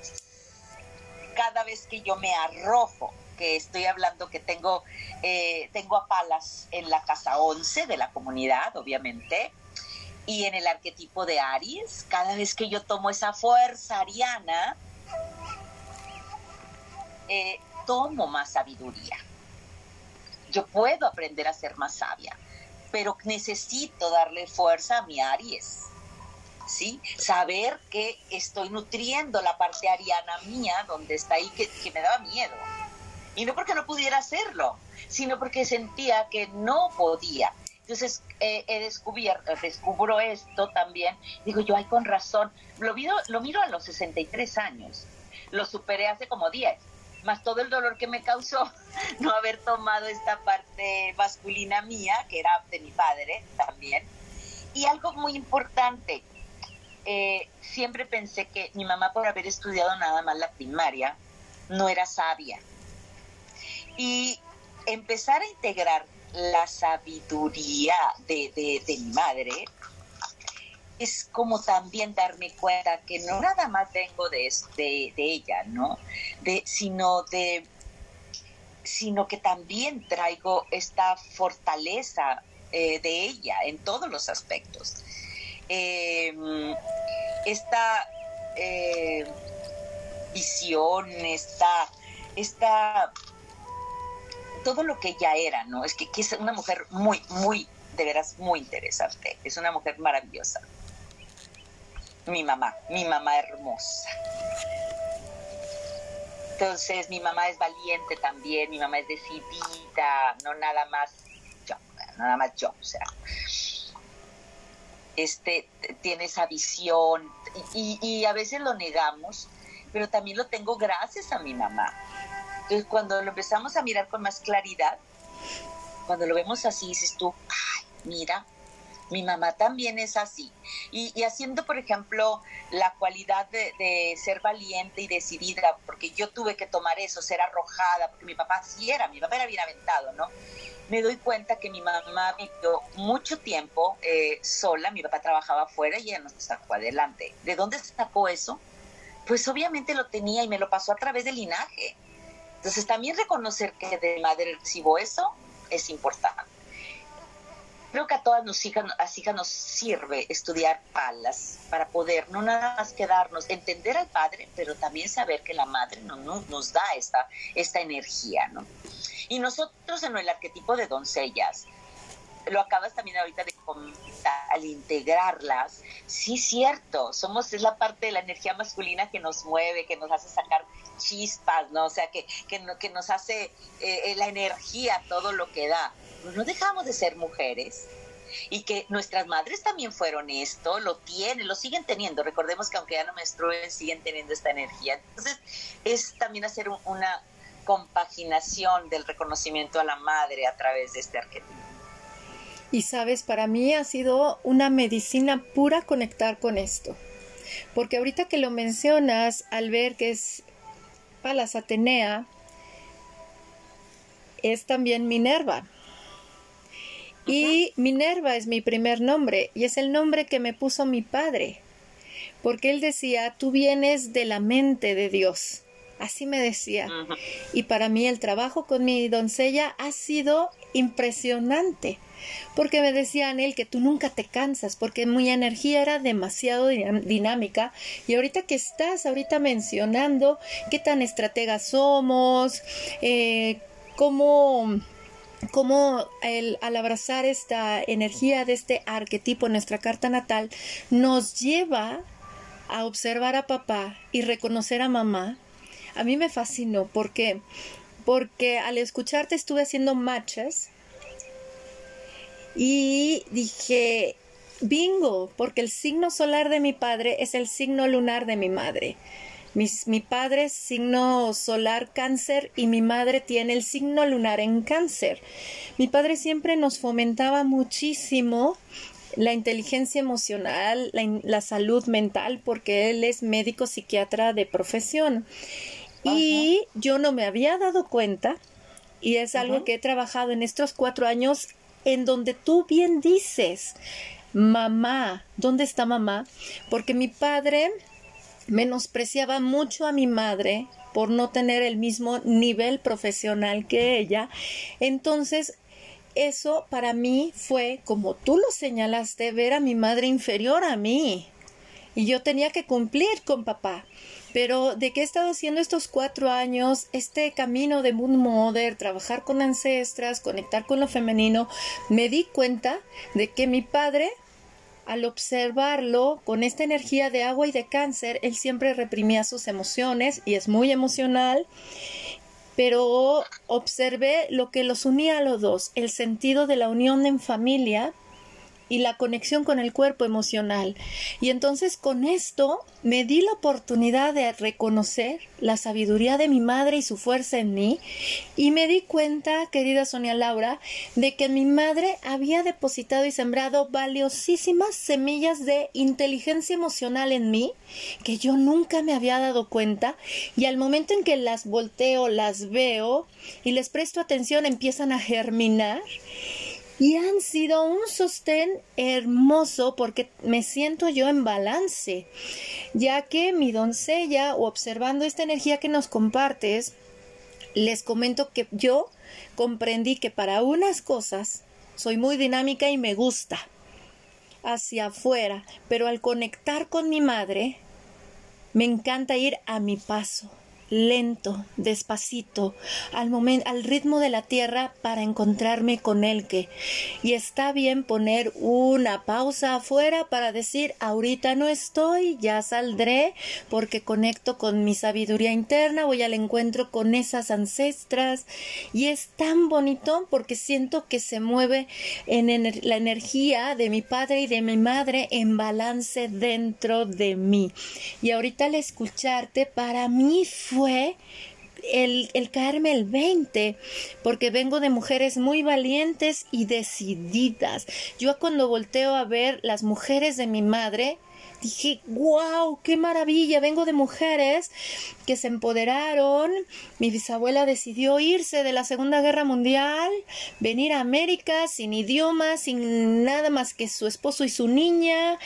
cada vez que yo me arrojo, que estoy hablando que tengo, eh, tengo a Palas en la casa 11 de la comunidad, obviamente, y en el arquetipo de Aries, cada vez que yo tomo esa fuerza ariana, eh, tomo más sabiduría. Yo puedo aprender a ser más sabia, pero necesito darle fuerza a mi Aries ¿sí? Saber que estoy nutriendo la parte ariana mía, donde está ahí, que, me daba miedo. Y no porque no pudiera hacerlo, sino porque sentía que no podía. Entonces he descubierto, descubro esto también. Digo yo, ay, con razón. Lo miro, lo miro a los 63 años. Lo superé hace como 10. Más todo el dolor que me causó no haber tomado esta parte masculina mía, que era de mi padre también. Y algo muy importante, eh, siempre pensé que mi mamá por haber estudiado nada más la primaria no era sabia. Y empezar a integrar la sabiduría de, de, mi madre es como también darme cuenta que no nada más vengo de, de, ella, ¿no? Sino de sino que también traigo esta fortaleza eh, de ella en todos los aspectos. Em, esta eh, visión, esta, esta, todo lo que ella era, ¿no? Es que, que es una mujer muy, muy, de veras, muy interesante. Es una mujer maravillosa. Mi mamá, mi mamá hermosa. Entonces mi mamá es valiente también, mi mamá es decidida, no nada más yo, nada más yo, o sea, este tiene esa visión y, a veces lo negamos, pero también lo tengo gracias a mi mamá. Entonces cuando lo empezamos a mirar con más claridad, cuando lo vemos así, dices tú, ay, mira, mi mamá también es así. Y, haciendo, por ejemplo, la cualidad de, ser valiente y decidida, porque yo tuve que tomar eso, ser arrojada, porque mi papá sí era, mi papá era bien aventado, ¿no? Me doy cuenta que mi mamá vivió mucho tiempo eh, sola, mi papá trabajaba afuera y ella nos sacó adelante. ¿De dónde sacó eso? Pues obviamente lo tenía y me lo pasó a través del linaje. Entonces también reconocer que de madre recibo eso es importante creo que a todas nos hijas nos sirve estudiar palas para poder no nada más quedarnos, entender al padre, pero también saber que la madre no, nos da esta, esta energía, ¿no? Y nosotros en el arquetipo de doncellas, lo acabas también ahorita de comentar, al integrarlas, sí cierto, somos, es la parte de la energía masculina que nos mueve, que nos hace sacar chispas, ¿no? O sea, que, que, nos hace eh, eh, la energía, todo lo que da no dejamos de ser mujeres y que nuestras madres también fueron esto, lo tienen, lo siguen teniendo. Recordemos que aunque ya no menstruen, siguen teniendo esta energía. Entonces, es también hacer una compaginación del reconocimiento a la madre a través de este arquetipo. Y sabes, para mí ha sido una medicina pura conectar con esto. Porque ahorita que lo mencionas, al ver que es Palas Atenea, es también Minerva. Y Minerva es mi primer nombre y es el nombre que me puso mi padre, porque él decía, tú vienes de la mente de Dios. Así me decía. Y para mí el trabajo con mi doncella ha sido impresionante, porque me decían él que tú nunca te cansas, porque mi energía era demasiado dinámica. Y ahorita que estás ahorita mencionando qué tan estrategas somos, eh, cómo cómo al abrazar esta energía de este arquetipo en nuestra carta natal nos lleva a observar a papá y reconocer a mamá, a mí me fascinó porque porque al escucharte estuve haciendo matches y dije bingo, porque el signo solar de mi padre es el signo lunar de mi madre mi padre es signo solar cáncer y mi madre tiene el signo lunar en cáncer. Mi padre siempre nos fomentaba muchísimo la inteligencia emocional, la, salud mental, porque él es médico psiquiatra de profesión. Y yo no me había dado cuenta, y es algo que he trabajado en estos cuatro años, en donde tú bien dices, mamá, ¿dónde está mamá? Porque mi padre menospreciaba mucho a mi madre por no tener el mismo nivel profesional que ella. Entonces, eso para mí fue, como tú lo señalaste, ver a mi madre inferior a mí. Y yo tenía que cumplir con papá. Pero de qué he estado haciendo estos cuatro años, este camino de Moon Mother, trabajar con ancestras, conectar con lo femenino, me di cuenta de que mi padre al observarlo con esta energía de agua y de cáncer, él siempre reprimía sus emociones y es muy emocional, pero observé lo que los unía a los dos, el sentido de la unión en familia y la conexión con el cuerpo emocional. Y entonces con esto me di la oportunidad de reconocer la sabiduría de mi madre y su fuerza en mí y me di cuenta, querida Sonia Laura, de que mi madre había depositado y sembrado valiosísimas semillas de inteligencia emocional en mí que yo nunca me había dado cuenta y al momento en que las volteo, las veo y les presto atención empiezan a germinar y han sido un sostén hermoso porque me siento yo en balance, ya que mi doncella, observando esta energía que nos compartes, les comento que yo comprendí que para unas cosas soy muy dinámica y me gusta hacia afuera, pero al conectar con mi madre, me encanta ir a mi paso lento, despacito, al momento, al ritmo de la tierra para encontrarme con el que. Y está bien poner una pausa afuera para decir ahorita no estoy, ya saldré porque conecto con mi sabiduría interna, voy al encuentro con esas ancestras y es tan bonito porque siento que se mueve en la energía de mi padre y de mi madre en balance dentro de mí. Y ahorita al escucharte para mí fue fue el, el, caerme el 20, porque vengo de mujeres muy valientes y decididas. Yo cuando volteo a ver las mujeres de mi madre, dije, wow, qué maravilla, vengo de mujeres que se empoderaron. Mi bisabuela decidió irse de la Segunda Guerra Mundial, venir a América sin idioma, sin nada más que su esposo y su niña,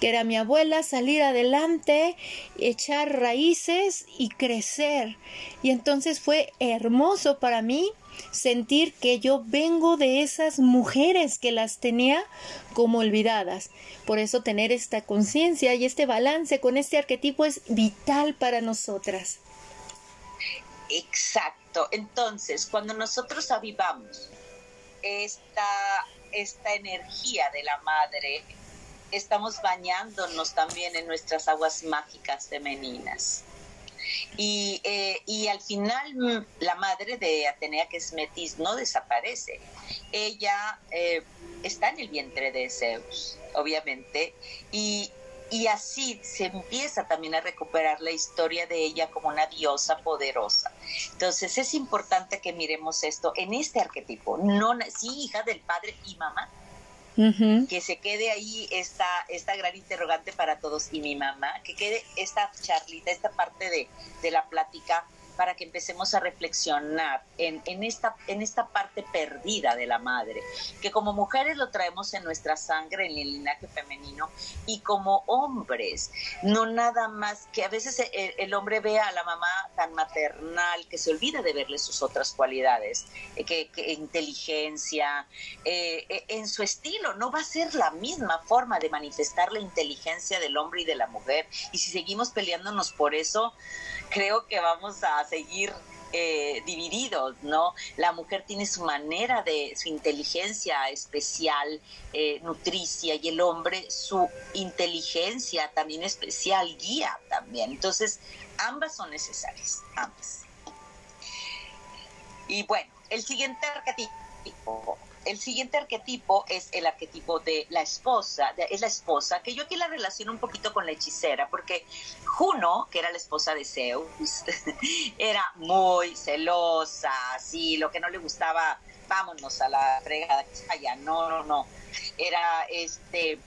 que era mi abuela, salir adelante, echar raíces y crecer. Y entonces fue hermoso para mí sentir que yo vengo de esas mujeres que las tenía como olvidadas. Por eso tener esta conciencia y este balance con este arquetipo es vital para nosotras. Exacto. Entonces, cuando nosotros avivamos esta, esta energía de la madre, estamos bañándonos también en nuestras aguas mágicas femeninas. Y, eh, y al final mm, la madre de Atenea, que es Metis, no desaparece. Ella eh, está en el vientre de Zeus, obviamente, y, y así se empieza también a recuperar la historia de ella como una diosa poderosa. Entonces es importante que miremos esto en este arquetipo, no sí hija del padre y mamá, que se quede ahí esta, esta gran interrogante para todos y mi mamá, que quede esta charlita, esta parte de, de la plática para que empecemos a reflexionar en, en, esta, en esta parte perdida de la madre, que como mujeres lo traemos en nuestra sangre, en el linaje femenino, y como hombres, no nada más que a veces el, hombre ve a la mamá tan maternal que se olvida de verle sus otras cualidades, eh, que, inteligencia, eh, eh, en su estilo, no va a ser la misma forma de manifestar la inteligencia del hombre y de la mujer, y si seguimos peleándonos por eso, creo que vamos a seguir eh, divididos, ¿no? La mujer tiene su manera de, su inteligencia especial, eh, nutricia, y el hombre su inteligencia también especial, guía también. Entonces, ambas son necesarias, ambas. Y bueno, el siguiente arquetipo el siguiente arquetipo es el arquetipo de la esposa, es la esposa, que yo aquí la relaciono un poquito con la hechicera, porque Juno, que era la esposa de Zeus, era muy celosa, así, lo que no le gustaba, vámonos a la fregada, allá, no, no, no, era este,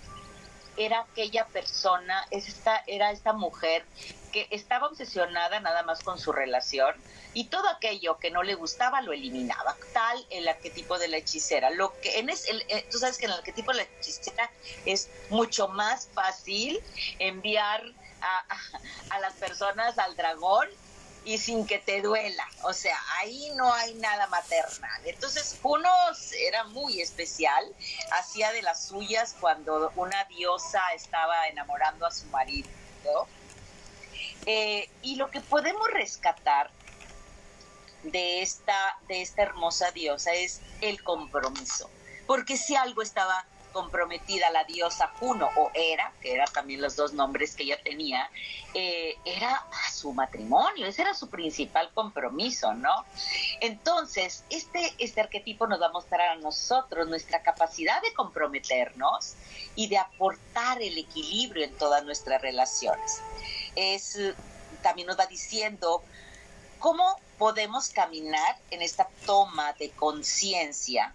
era aquella persona, esta, era esta mujer que estaba obsesionada nada más con su relación y todo aquello que no le gustaba lo eliminaba, tal el arquetipo de la hechicera. Lo que en es el, eh, tú sabes que en el arquetipo de la hechicera es mucho más fácil enviar a, a las personas al dragón y sin que te duela. O sea, ahí no hay nada maternal. Entonces, uno era muy especial, hacía de las suyas cuando una diosa estaba enamorando a su marido. Eh, y lo que podemos rescatar de esta, de esta hermosa diosa es el compromiso. Porque si algo estaba comprometida la diosa Juno o era, que eran también los dos nombres que ella tenía, eh, era su matrimonio, ese era su principal compromiso, ¿no? Entonces, este, este arquetipo nos va a mostrar a nosotros nuestra capacidad de comprometernos y de aportar el equilibrio en todas nuestras relaciones. Es, también nos va diciendo cómo podemos caminar en esta toma de conciencia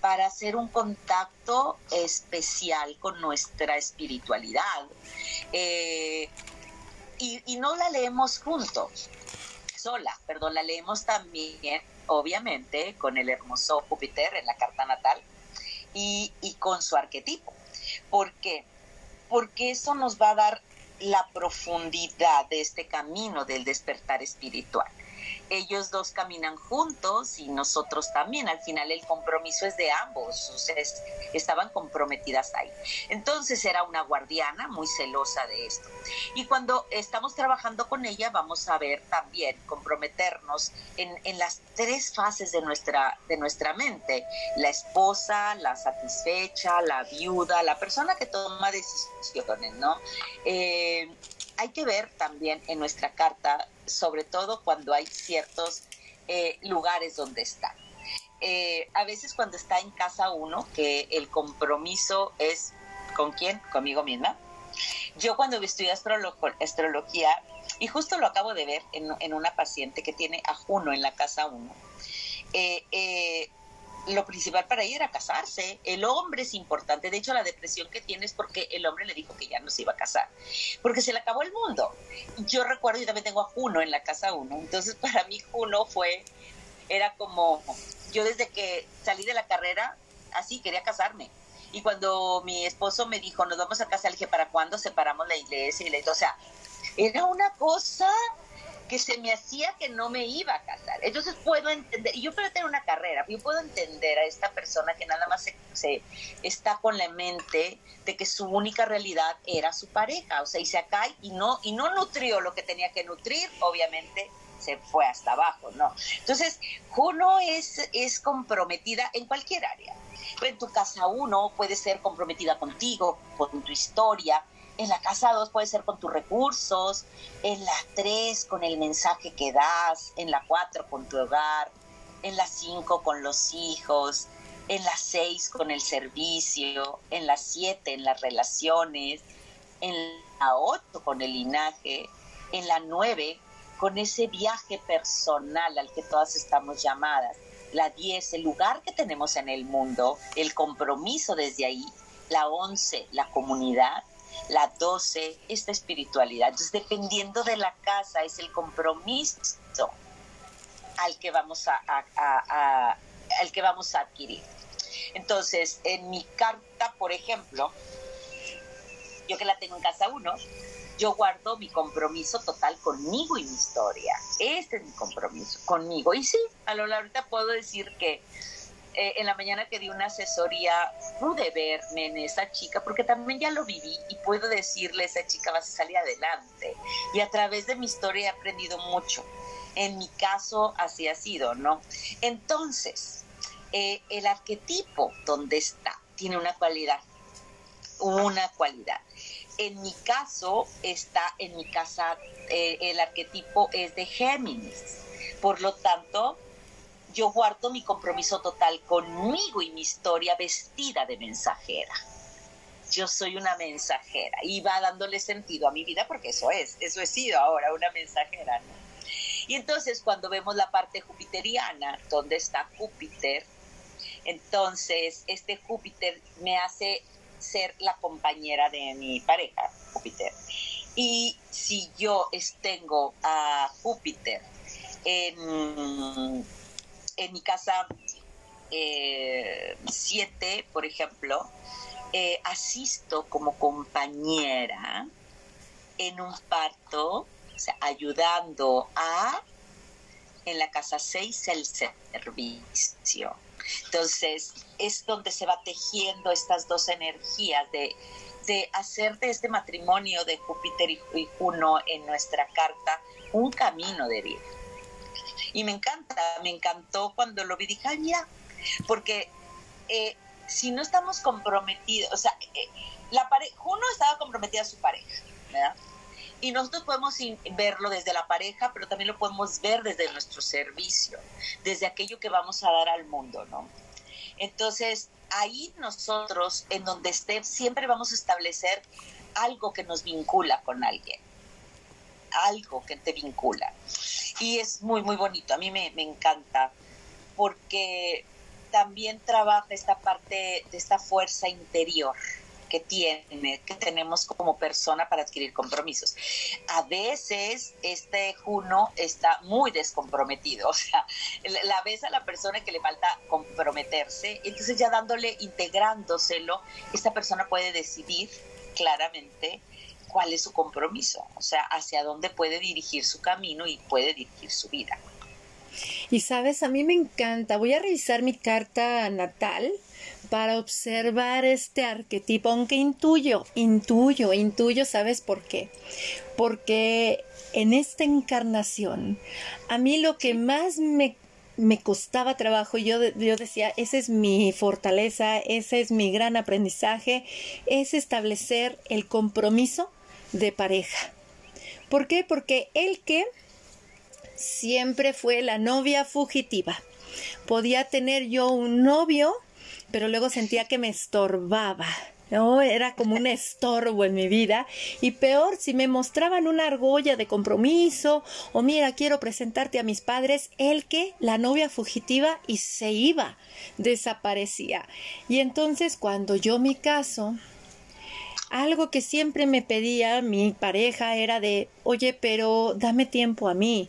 para hacer un contacto especial con nuestra espiritualidad. Eh, y, no la leemos juntos, sola, perdón, la leemos también, obviamente, con el hermoso Júpiter en la carta natal y, y con su arquetipo. ¿Por qué? Porque eso nos va a dar la profundidad de este camino del despertar espiritual. Ellos dos caminan juntos y nosotros también. Al final el compromiso es de ambos, o sea, estaban comprometidas ahí. Entonces era una guardiana muy celosa de esto. Y cuando estamos trabajando con ella, vamos a ver también comprometernos en, en las tres fases de nuestra, de nuestra mente. La esposa, la satisfecha, la viuda, la persona que toma decisiones, ¿no? Eh, hay que ver también en nuestra carta, sobre todo cuando hay ciertos eh, lugares donde está. Eh, a veces cuando está en casa uno, que el compromiso es con quién, conmigo misma. Yo cuando estudié astrología, y justo lo acabo de ver en, una paciente que tiene a Juno en la casa uno, eh, lo principal para ella era casarse. El hombre es importante. De hecho, la depresión que tiene es porque el hombre le dijo que ya no se iba a casar. Porque se le acabó el mundo. Yo recuerdo, yo también tengo a Juno en la casa uno. Entonces, para mí, Juno fue, era como, yo desde que salí de la carrera, así quería casarme. Y cuando mi esposo me dijo, nos vamos a casar, le dije, ¿para cuándo separamos la iglesia? Y o sea, era una cosa que se me hacía que no me iba a casar. Entonces puedo entender, yo puedo tener una carrera, yo puedo entender a esta persona que nada más se, está con la mente de que su única realidad era su pareja, o sea, y se acá y no, y no nutrió lo que tenía que nutrir, obviamente se fue hasta abajo, ¿no? Entonces, Juno es, es comprometida en cualquier área. En tu casa uno puede ser comprometida contigo, con tu historia, en la casa 2 puede ser con tus recursos, en la 3 con el mensaje que das, en la 4 con tu hogar, en la 5 con los hijos, en la 6 con el servicio, en la 7 en las relaciones, en la 8 con el linaje, en la 9 con ese viaje personal al que todas estamos llamadas, la 10 el lugar que tenemos en el mundo, el compromiso desde ahí, la 11 la comunidad, la 12, esta espiritualidad. Entonces, dependiendo de la casa, es el compromiso al que vamos a, al que vamos a adquirir. Entonces, en mi carta, por ejemplo, yo que la tengo en casa 1, yo guardo mi compromiso total conmigo y mi historia. Este es mi compromiso conmigo. Y sí, a lo largo ahorita puedo decir que eh, en la mañana que di una asesoría, pude verme en esa chica, porque también ya lo viví y puedo decirle, esa chica va a salir adelante. Y a través de mi historia he aprendido mucho. En mi caso, así ha sido, ¿no? Entonces, eh, el arquetipo, ¿dónde está? Tiene una cualidad, una cualidad. En mi caso, está en mi casa, eh, el arquetipo es de Géminis. Por lo tanto, yo guardo mi compromiso total conmigo y mi historia vestida de mensajera. Yo soy una mensajera y va dándole sentido a mi vida porque eso es, eso he sido ahora, una mensajera. Y entonces cuando vemos la parte jupiteriana, donde está Júpiter, entonces este Júpiter me hace ser la compañera de mi pareja, Júpiter. Y si yo tengo a Júpiter en en mi casa 7, eh, por ejemplo, eh, asisto como compañera en un parto, ayudando a, en la casa 6, el servicio. Entonces, es donde se va tejiendo estas dos energías de, de hacer de este matrimonio de Júpiter y Juno en nuestra carta un camino de vida. Y me encanta, me encantó cuando lo vi, dije, ay, mira, porque eh, si no estamos comprometidos, o sea, eh, la pareja, uno estaba comprometida a su pareja, ¿verdad? Y nosotros podemos verlo desde la pareja, pero también lo podemos ver desde nuestro servicio, desde aquello que vamos a dar al mundo, ¿no? Entonces, ahí nosotros, en donde esté, siempre vamos a establecer algo que nos vincula con alguien algo que te vincula. Y es muy, muy bonito. A mí me, encanta porque también trabaja esta parte de esta fuerza interior que tiene, que tenemos como persona para adquirir compromisos. A veces este Juno está muy descomprometido, o sea, la ves a la persona que le falta comprometerse, entonces ya dándole, integrándoselo, esta persona puede decidir claramente cuál es su compromiso, o sea, hacia dónde puede dirigir su camino y puede dirigir su vida. Y sabes, a mí me encanta. Voy a revisar mi carta natal para observar este arquetipo, aunque intuyo, intuyo, intuyo, ¿sabes por qué? Porque en esta encarnación, a mí lo que más me, me costaba trabajo, yo, yo decía, esa es mi fortaleza, ese es mi gran aprendizaje, es establecer el compromiso de pareja. ¿Por qué? Porque el que siempre fue la novia fugitiva. Podía tener yo un novio, pero luego sentía que me estorbaba. ¿no? Era como un estorbo en mi vida. Y peor, si me mostraban una argolla de compromiso, o mira, quiero presentarte a mis padres, el que, la novia fugitiva, y se iba, desaparecía. Y entonces, cuando yo me caso, algo que siempre me pedía mi pareja era de, oye, pero dame tiempo a mí.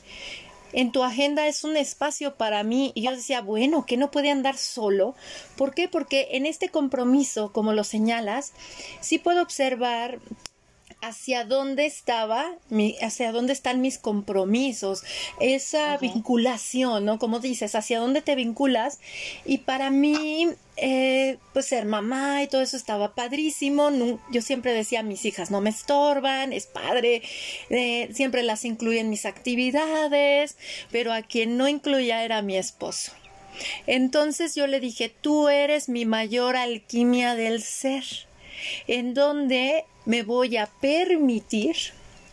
En tu agenda es un espacio para mí. Y yo decía, bueno, que no puede andar solo. ¿Por qué? Porque en este compromiso, como lo señalas, sí puedo observar hacia dónde estaba, mi, hacia dónde están mis compromisos, esa vinculación, ¿no? Como dices, hacia dónde te vinculas. Y para mí, eh, pues ser mamá y todo eso estaba padrísimo. yo siempre decía, mis hijas no me estorban, es padre, eh, siempre las incluí en mis actividades, pero a quien no incluía era mi esposo. Entonces yo le dije, tú eres mi mayor alquimia del ser, en donde me voy a permitir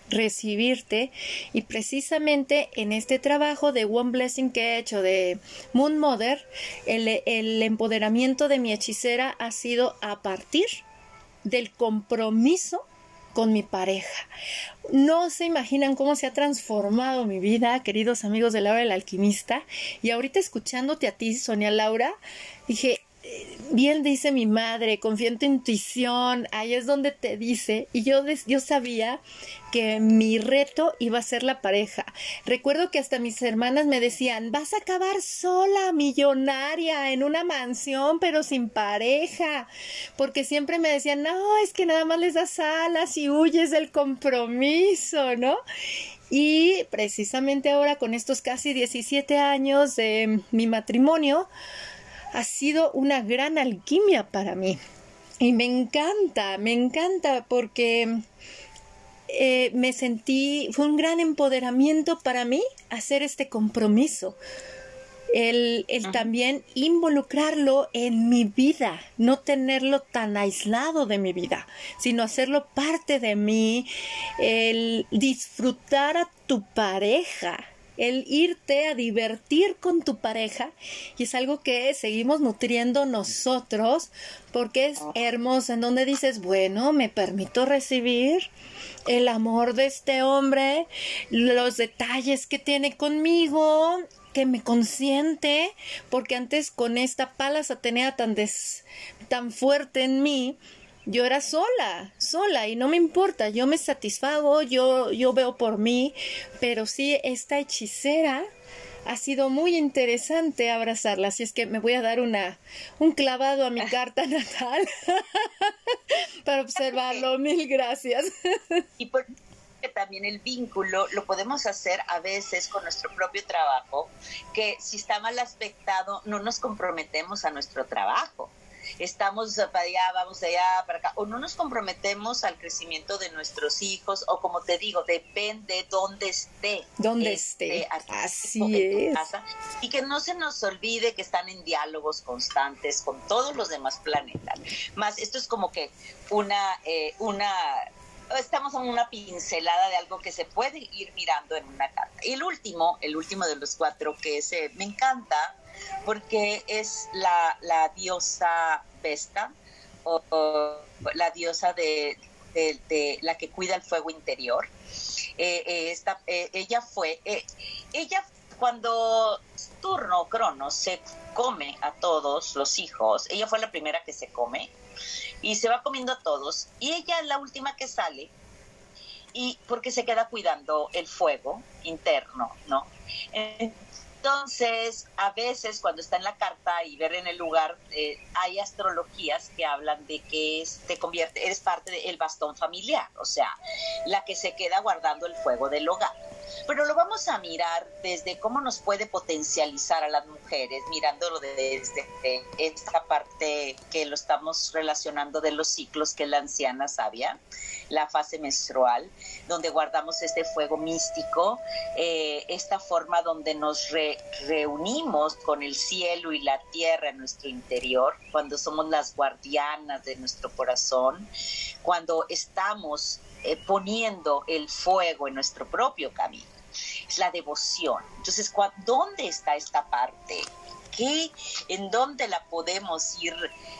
recibirte y precisamente en este trabajo de One Blessing que he hecho de Moon Mother el, el empoderamiento de mi hechicera ha sido a partir del compromiso con mi pareja. No se imaginan cómo se ha transformado mi vida, queridos amigos de Laura el Alquimista. Y ahorita escuchándote a ti, Sonia Laura, dije, bien dice mi madre, confía en tu intuición, ahí es donde te dice, y yo, yo sabía que mi reto iba a ser la pareja. Recuerdo que hasta mis hermanas me decían, vas a acabar sola, millonaria, en una mansión, pero sin pareja, porque siempre me decían, no, es que nada más les das alas y huyes del compromiso, ¿no? Y precisamente ahora con estos casi 17 años de mi matrimonio, ha sido una gran alquimia para mí. Y me encanta, me encanta porque eh, me sentí, fue un gran empoderamiento para mí hacer este compromiso. El, el también involucrarlo en mi vida, no tenerlo tan aislado de mi vida, sino hacerlo parte de mí, el disfrutar a tu pareja, el irte a divertir con tu pareja y es algo que seguimos nutriendo nosotros porque es hermoso en donde dices, bueno, me permito recibir el amor de este hombre, los detalles que tiene conmigo, que me consiente, porque antes con esta pala satanea tan tan fuerte en mí, yo era sola, sola y no me importa, yo me satisfago, yo, yo veo por mí, pero sí, esta hechicera ha sido muy interesante abrazarla, así es que me voy a dar una, un clavado a mi carta natal para observarlo. Mil gracias. y por también el vínculo lo podemos hacer a veces con nuestro propio trabajo, que si está mal aspectado no nos comprometemos a nuestro trabajo estamos para allá, vamos allá, para acá, o no nos comprometemos al crecimiento de nuestros hijos, o como te digo, depende dónde esté. Dónde este, esté. Así es. y que no se nos olvide que están en diálogos constantes con todos los demás planetas. Más, esto es como que una, eh, una estamos en una pincelada de algo que se puede ir mirando en una carta. Y el último, el último de los cuatro que se, me encanta, porque es la, diosa Vesta, o, la diosa de, la que cuida el fuego interior. Eh, eh, eh, ella fue, ella cuando Turno Crono se come a todos los hijos, ella fue la primera que se come y se va comiendo a todos y ella es la última que sale y porque se queda cuidando el fuego interno, ¿no? Entonces, a veces cuando está en la carta y ver en el lugar, eh, hay astrologías que hablan de que es, te convierte, eres parte del bastón familiar, o sea, la que se queda guardando el fuego del hogar. Pero lo vamos a mirar desde cómo nos puede potencializar a las mujeres, mirándolo desde esta parte que lo estamos relacionando de los ciclos, que la anciana sabia, la fase menstrual, donde guardamos este fuego místico, eh, esta forma donde nos reunimos con el cielo y la tierra en nuestro interior, cuando somos las guardianas de nuestro corazón, cuando estamos eh, poniendo el fuego en nuestro propio camino. Es la devoción. Entonces, ¿dónde está esta parte? ¿Qué, ¿En dónde la podemos ir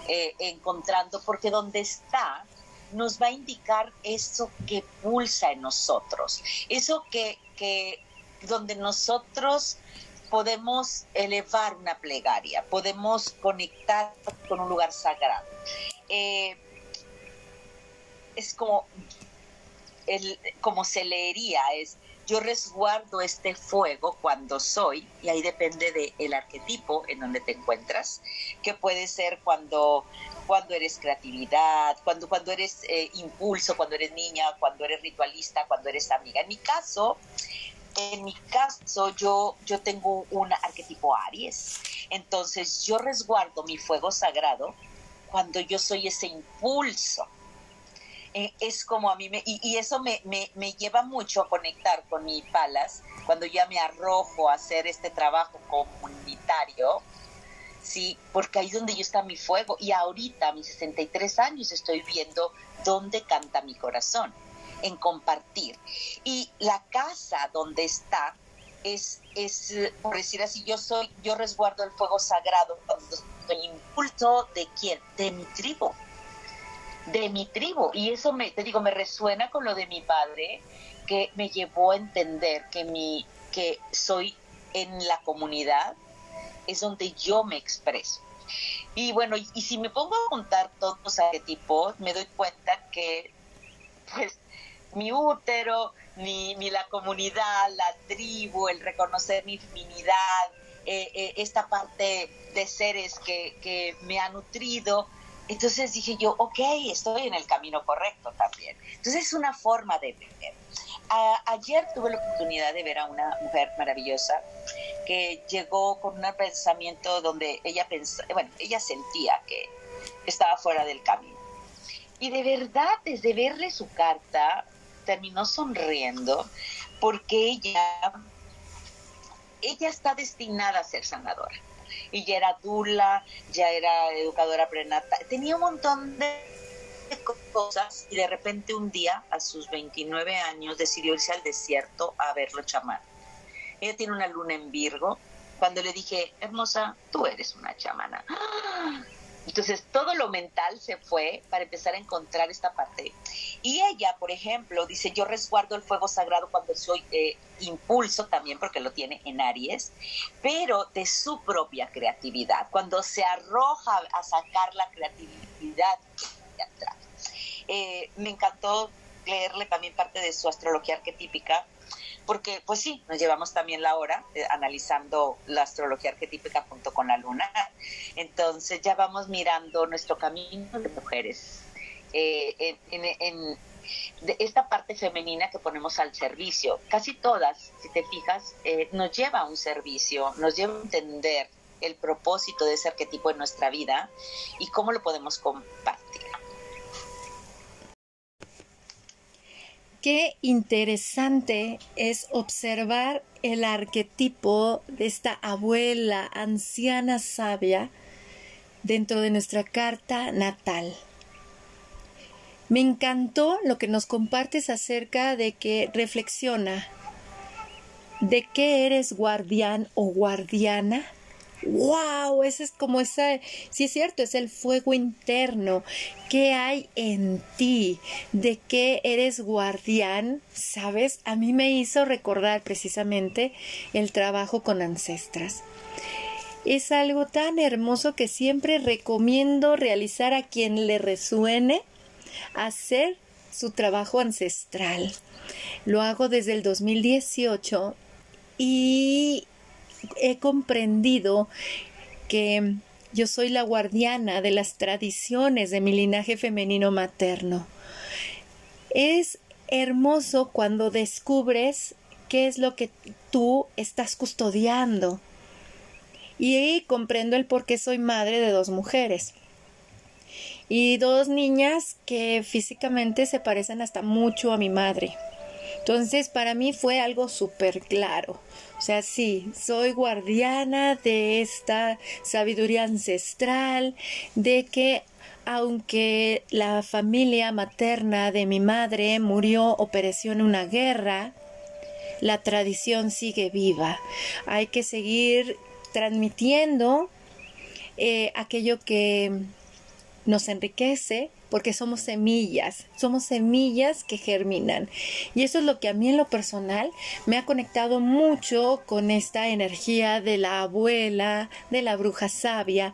eh, encontrando? Porque donde está nos va a indicar eso que pulsa en nosotros, eso que, que donde nosotros podemos elevar una plegaria, podemos conectar con un lugar sagrado. Eh, es como, el, como se leería, es yo resguardo este fuego cuando soy, y ahí depende del el arquetipo en donde te encuentras, que puede ser cuando, cuando eres creatividad, cuando, cuando eres eh, impulso, cuando eres niña, cuando eres ritualista, cuando eres amiga. En mi caso, en mi caso, yo, yo tengo un arquetipo Aries. Entonces, yo resguardo mi fuego sagrado cuando yo soy ese impulso. Eh, es como a mí me, y, eso me, me, lleva mucho a conectar con mi palas cuando ya me arrojo a hacer este trabajo comunitario, sí, porque ahí es donde yo está mi fuego y ahorita a mis 63 años estoy viendo dónde canta mi corazón en compartir. Y la casa donde está es, es, por decir así, yo soy, yo resguardo el fuego sagrado estoy impulso de quién, de mi tribu, de mi tribu. Y eso me, te digo, me resuena con lo de mi padre, que me llevó a entender que mi, que soy en la comunidad, es donde yo me expreso. Y bueno, y, si me pongo a contar todos los arquetipos, me doy cuenta que pues mi útero, ni, la comunidad, la tribu, el reconocer mi divinidad, eh, eh, esta parte de seres que, me ha nutrido. Entonces dije yo, ok, estoy en el camino correcto también. Entonces es una forma de ver. ayer tuve la oportunidad de ver a una mujer maravillosa que llegó con un pensamiento donde ella pensaba, bueno, ella sentía que estaba fuera del camino. Y de verdad, desde verle su carta, terminó sonriendo porque ella, ella está destinada a ser sanadora. Y ya era dula, ya era educadora prenatal, tenía un montón de cosas y de repente un día, a sus 29 años, decidió irse al desierto a verlo chamán. Ella tiene una luna en Virgo. Cuando le dije, hermosa, tú eres una chamana. Entonces todo lo mental se fue para empezar a encontrar esta parte. Y ella, por ejemplo, dice, yo resguardo el fuego sagrado cuando soy eh, impulso también, porque lo tiene en Aries, pero de su propia creatividad, cuando se arroja a sacar la creatividad eh, me encantó leerle también parte de su astrología arquetípica porque pues sí, nos llevamos también la hora eh, analizando la astrología arquetípica junto con la luna. Entonces ya vamos mirando nuestro camino de mujeres eh, en, esta parte femenina que ponemos al servicio. Casi todas, si te fijas, eh, nos lleva a un servicio, nos lleva a entender el propósito de ese arquetipo en nuestra vida y cómo lo podemos compartir. Qué interesante es observar el arquetipo de esta abuela anciana sabia dentro de nuestra carta natal. Me encantó lo que nos compartes acerca de que reflexiona de qué eres guardián o guardiana wow, ese es como esa, sí es cierto, es el fuego interno. ¿Qué hay en ti? ¿De qué eres guardián? ¿Sabes? A mí me hizo recordar precisamente el trabajo con ancestras. Es algo tan hermoso que siempre recomiendo realizar a quien le resuene hacer su trabajo ancestral. Lo hago desde el 2018 y he comprendido que yo soy la guardiana de las tradiciones de mi linaje femenino materno. Es hermoso cuando descubres qué es lo que tú estás custodiando. Y comprendo el por qué soy madre de dos mujeres. Y dos niñas que físicamente se parecen hasta mucho a mi madre. Entonces, para mí fue algo súper claro. O sea, sí, soy guardiana de esta sabiduría ancestral, de que aunque la familia materna de mi madre murió o pereció en una guerra, la tradición sigue viva. Hay que seguir transmitiendo eh, aquello que nos enriquece porque somos semillas, somos semillas que germinan. Y eso es lo que a mí en lo personal me ha conectado mucho con esta energía de la abuela, de la bruja sabia,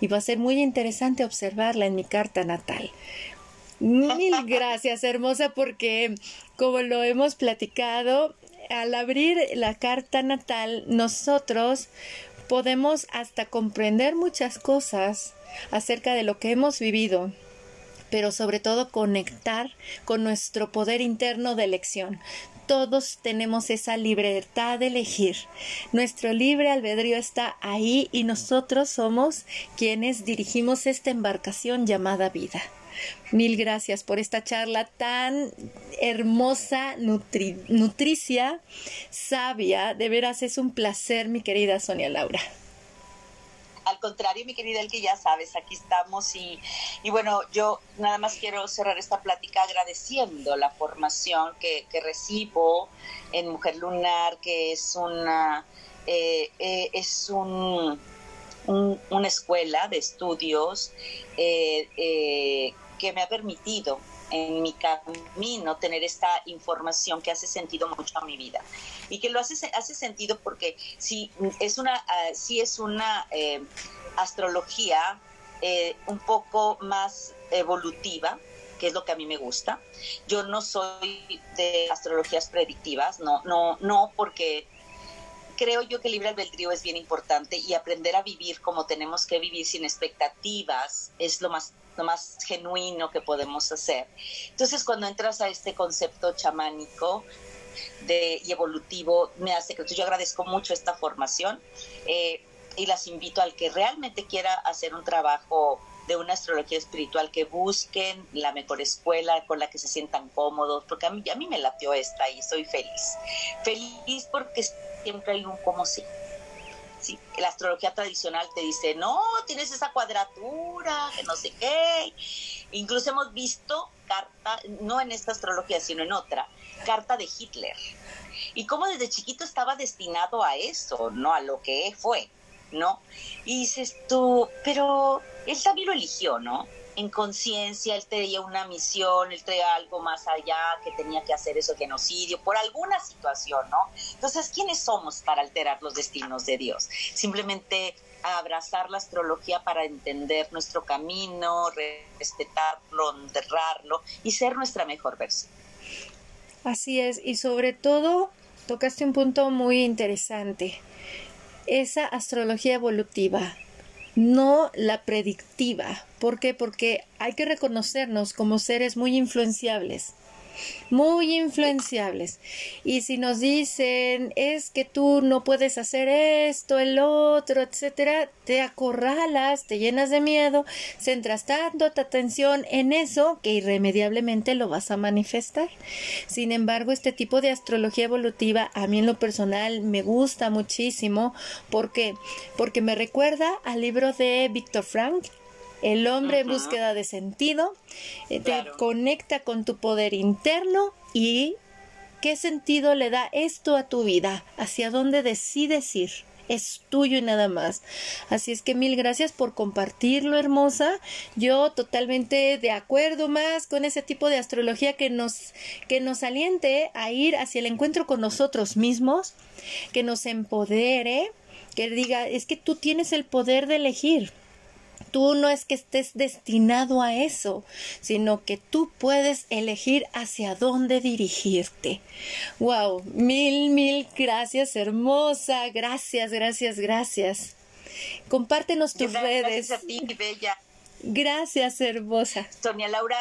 y va a ser muy interesante observarla en mi carta natal. Mil gracias, hermosa, porque como lo hemos platicado, al abrir la carta natal, nosotros podemos hasta comprender muchas cosas acerca de lo que hemos vivido, pero sobre todo conectar con nuestro poder interno de elección. Todos tenemos esa libertad de elegir. Nuestro libre albedrío está ahí y nosotros somos quienes dirigimos esta embarcación llamada vida. Mil gracias por esta charla tan hermosa, nutricia, sabia. De veras es un placer, mi querida Sonia Laura. Al contrario, mi querida que ya sabes, aquí estamos y, y, bueno, yo nada más quiero cerrar esta plática agradeciendo la formación que, que recibo en Mujer Lunar, que es una, eh, eh, es un, una escuela de estudios eh, que me ha permitido en mi camino tener esta información que hace sentido mucho a mi vida. Y que lo hace hace sentido porque si es una ah, si es una eh, astrología eh, un poco más evolutiva que es lo que a mí me gusta. Yo no soy de astrologías predictivas no no no porque creo yo que el libre albedrío es bien importante y aprender a vivir como tenemos que vivir sin expectativas es lo más lo más genuino que podemos hacer. Entonces, cuando entras a este concepto chamánico de, y evolutivo, me hace que yo agradezco mucho esta formación eh, y las invito al que realmente quiera hacer un trabajo de una astrología espiritual que busquen la mejor escuela con la que se sientan cómodos, porque a mí, a mí me latió esta y soy feliz. Feliz porque siempre hay un como sí la astrología tradicional te dice, no, tienes esa cuadratura, que no sé qué. Incluso hemos visto carta, no en esta astrología, sino en otra, carta de Hitler. Y cómo desde chiquito estaba destinado a eso, ¿no? A lo que fue, ¿no? Y dices tú, pero él también lo eligió, ¿no? en conciencia, él tenía una misión, él traía algo más allá, que tenía que hacer eso genocidio, por alguna situación, ¿no? Entonces, ¿quiénes somos para alterar los destinos de Dios? Simplemente abrazar la astrología para entender nuestro camino, respetarlo, honrarlo y ser nuestra mejor versión. Así es, y sobre todo tocaste un punto muy interesante, esa astrología evolutiva, no la predictiva. ¿Por qué? Porque hay que reconocernos como seres muy influenciables muy influenciables. Y si nos dicen es que tú no puedes hacer esto, el otro, etcétera, te acorralas, te llenas de miedo, centras tanto tu atención en eso que irremediablemente lo vas a manifestar. Sin embargo, este tipo de astrología evolutiva a mí en lo personal me gusta muchísimo porque porque me recuerda al libro de Víctor Frank el hombre en búsqueda de sentido, eh, te conecta con tu poder interno y qué sentido le da esto a tu vida, hacia dónde decides ir es tuyo y nada más. Así es que mil gracias por compartirlo, hermosa. Yo totalmente de acuerdo más con ese tipo de astrología que nos que nos aliente a ir hacia el encuentro con nosotros mismos, que nos empodere, que diga, es que tú tienes el poder de elegir. Tú no es que estés destinado a eso, sino que tú puedes elegir hacia dónde dirigirte. Wow, mil, mil gracias, hermosa. Gracias, gracias, gracias. Compártenos tus redes. Gracias a ti, bella. Gracias, hermosa. Sonia Laura,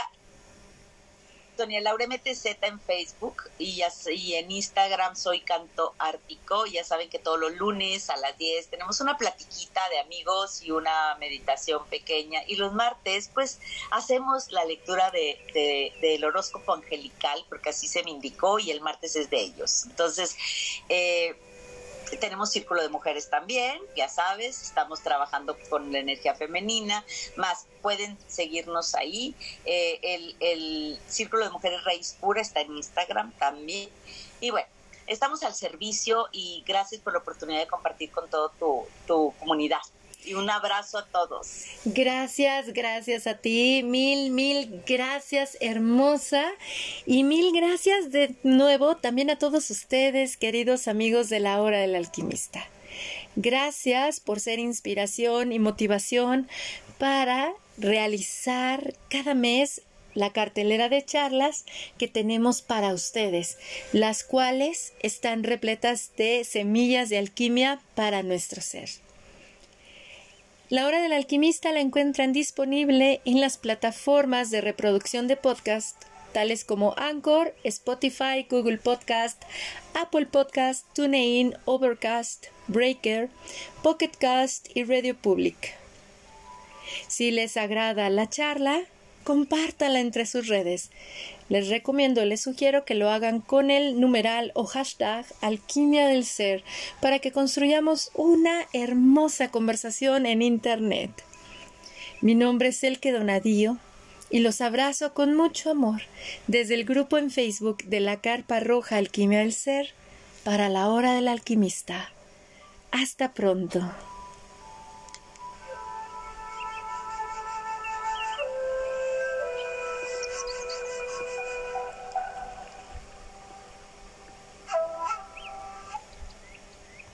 Tonia Laura MTZ en Facebook y, y en Instagram soy Canto Ártico. Ya saben que todos los lunes a las 10 tenemos una platiquita de amigos y una meditación pequeña. Y los martes, pues, hacemos la lectura de, del horóscopo angelical, porque así se me indicó, y el martes es de ellos. Entonces, eh, tenemos Círculo de Mujeres también, ya sabes, estamos trabajando con la energía femenina, más pueden seguirnos ahí. Eh, el, Círculo de Mujeres Raíz Pura está en Instagram también. Y bueno, estamos al servicio y gracias por la oportunidad de compartir con toda tu, tu comunidad y un abrazo a todos. Gracias, gracias a ti, mil, mil gracias, hermosa. Y mil gracias de nuevo también a todos ustedes, queridos amigos de la hora del alquimista. Gracias por ser inspiración y motivación para realizar cada mes la cartelera de charlas que tenemos para ustedes, las cuales están repletas de semillas de alquimia para nuestro ser. La hora del alquimista la encuentran disponible en las plataformas de reproducción de podcast tales como Anchor, Spotify, Google Podcast, Apple Podcast, TuneIn, Overcast, Breaker, Pocket Cast y Radio Public. Si les agrada la charla, compártala entre sus redes. Les recomiendo, les sugiero que lo hagan con el numeral o hashtag alquimia del ser para que construyamos una hermosa conversación en Internet. Mi nombre es Elke Donadío y los abrazo con mucho amor desde el grupo en Facebook de la Carpa Roja Alquimia del Ser para la hora del alquimista. Hasta pronto.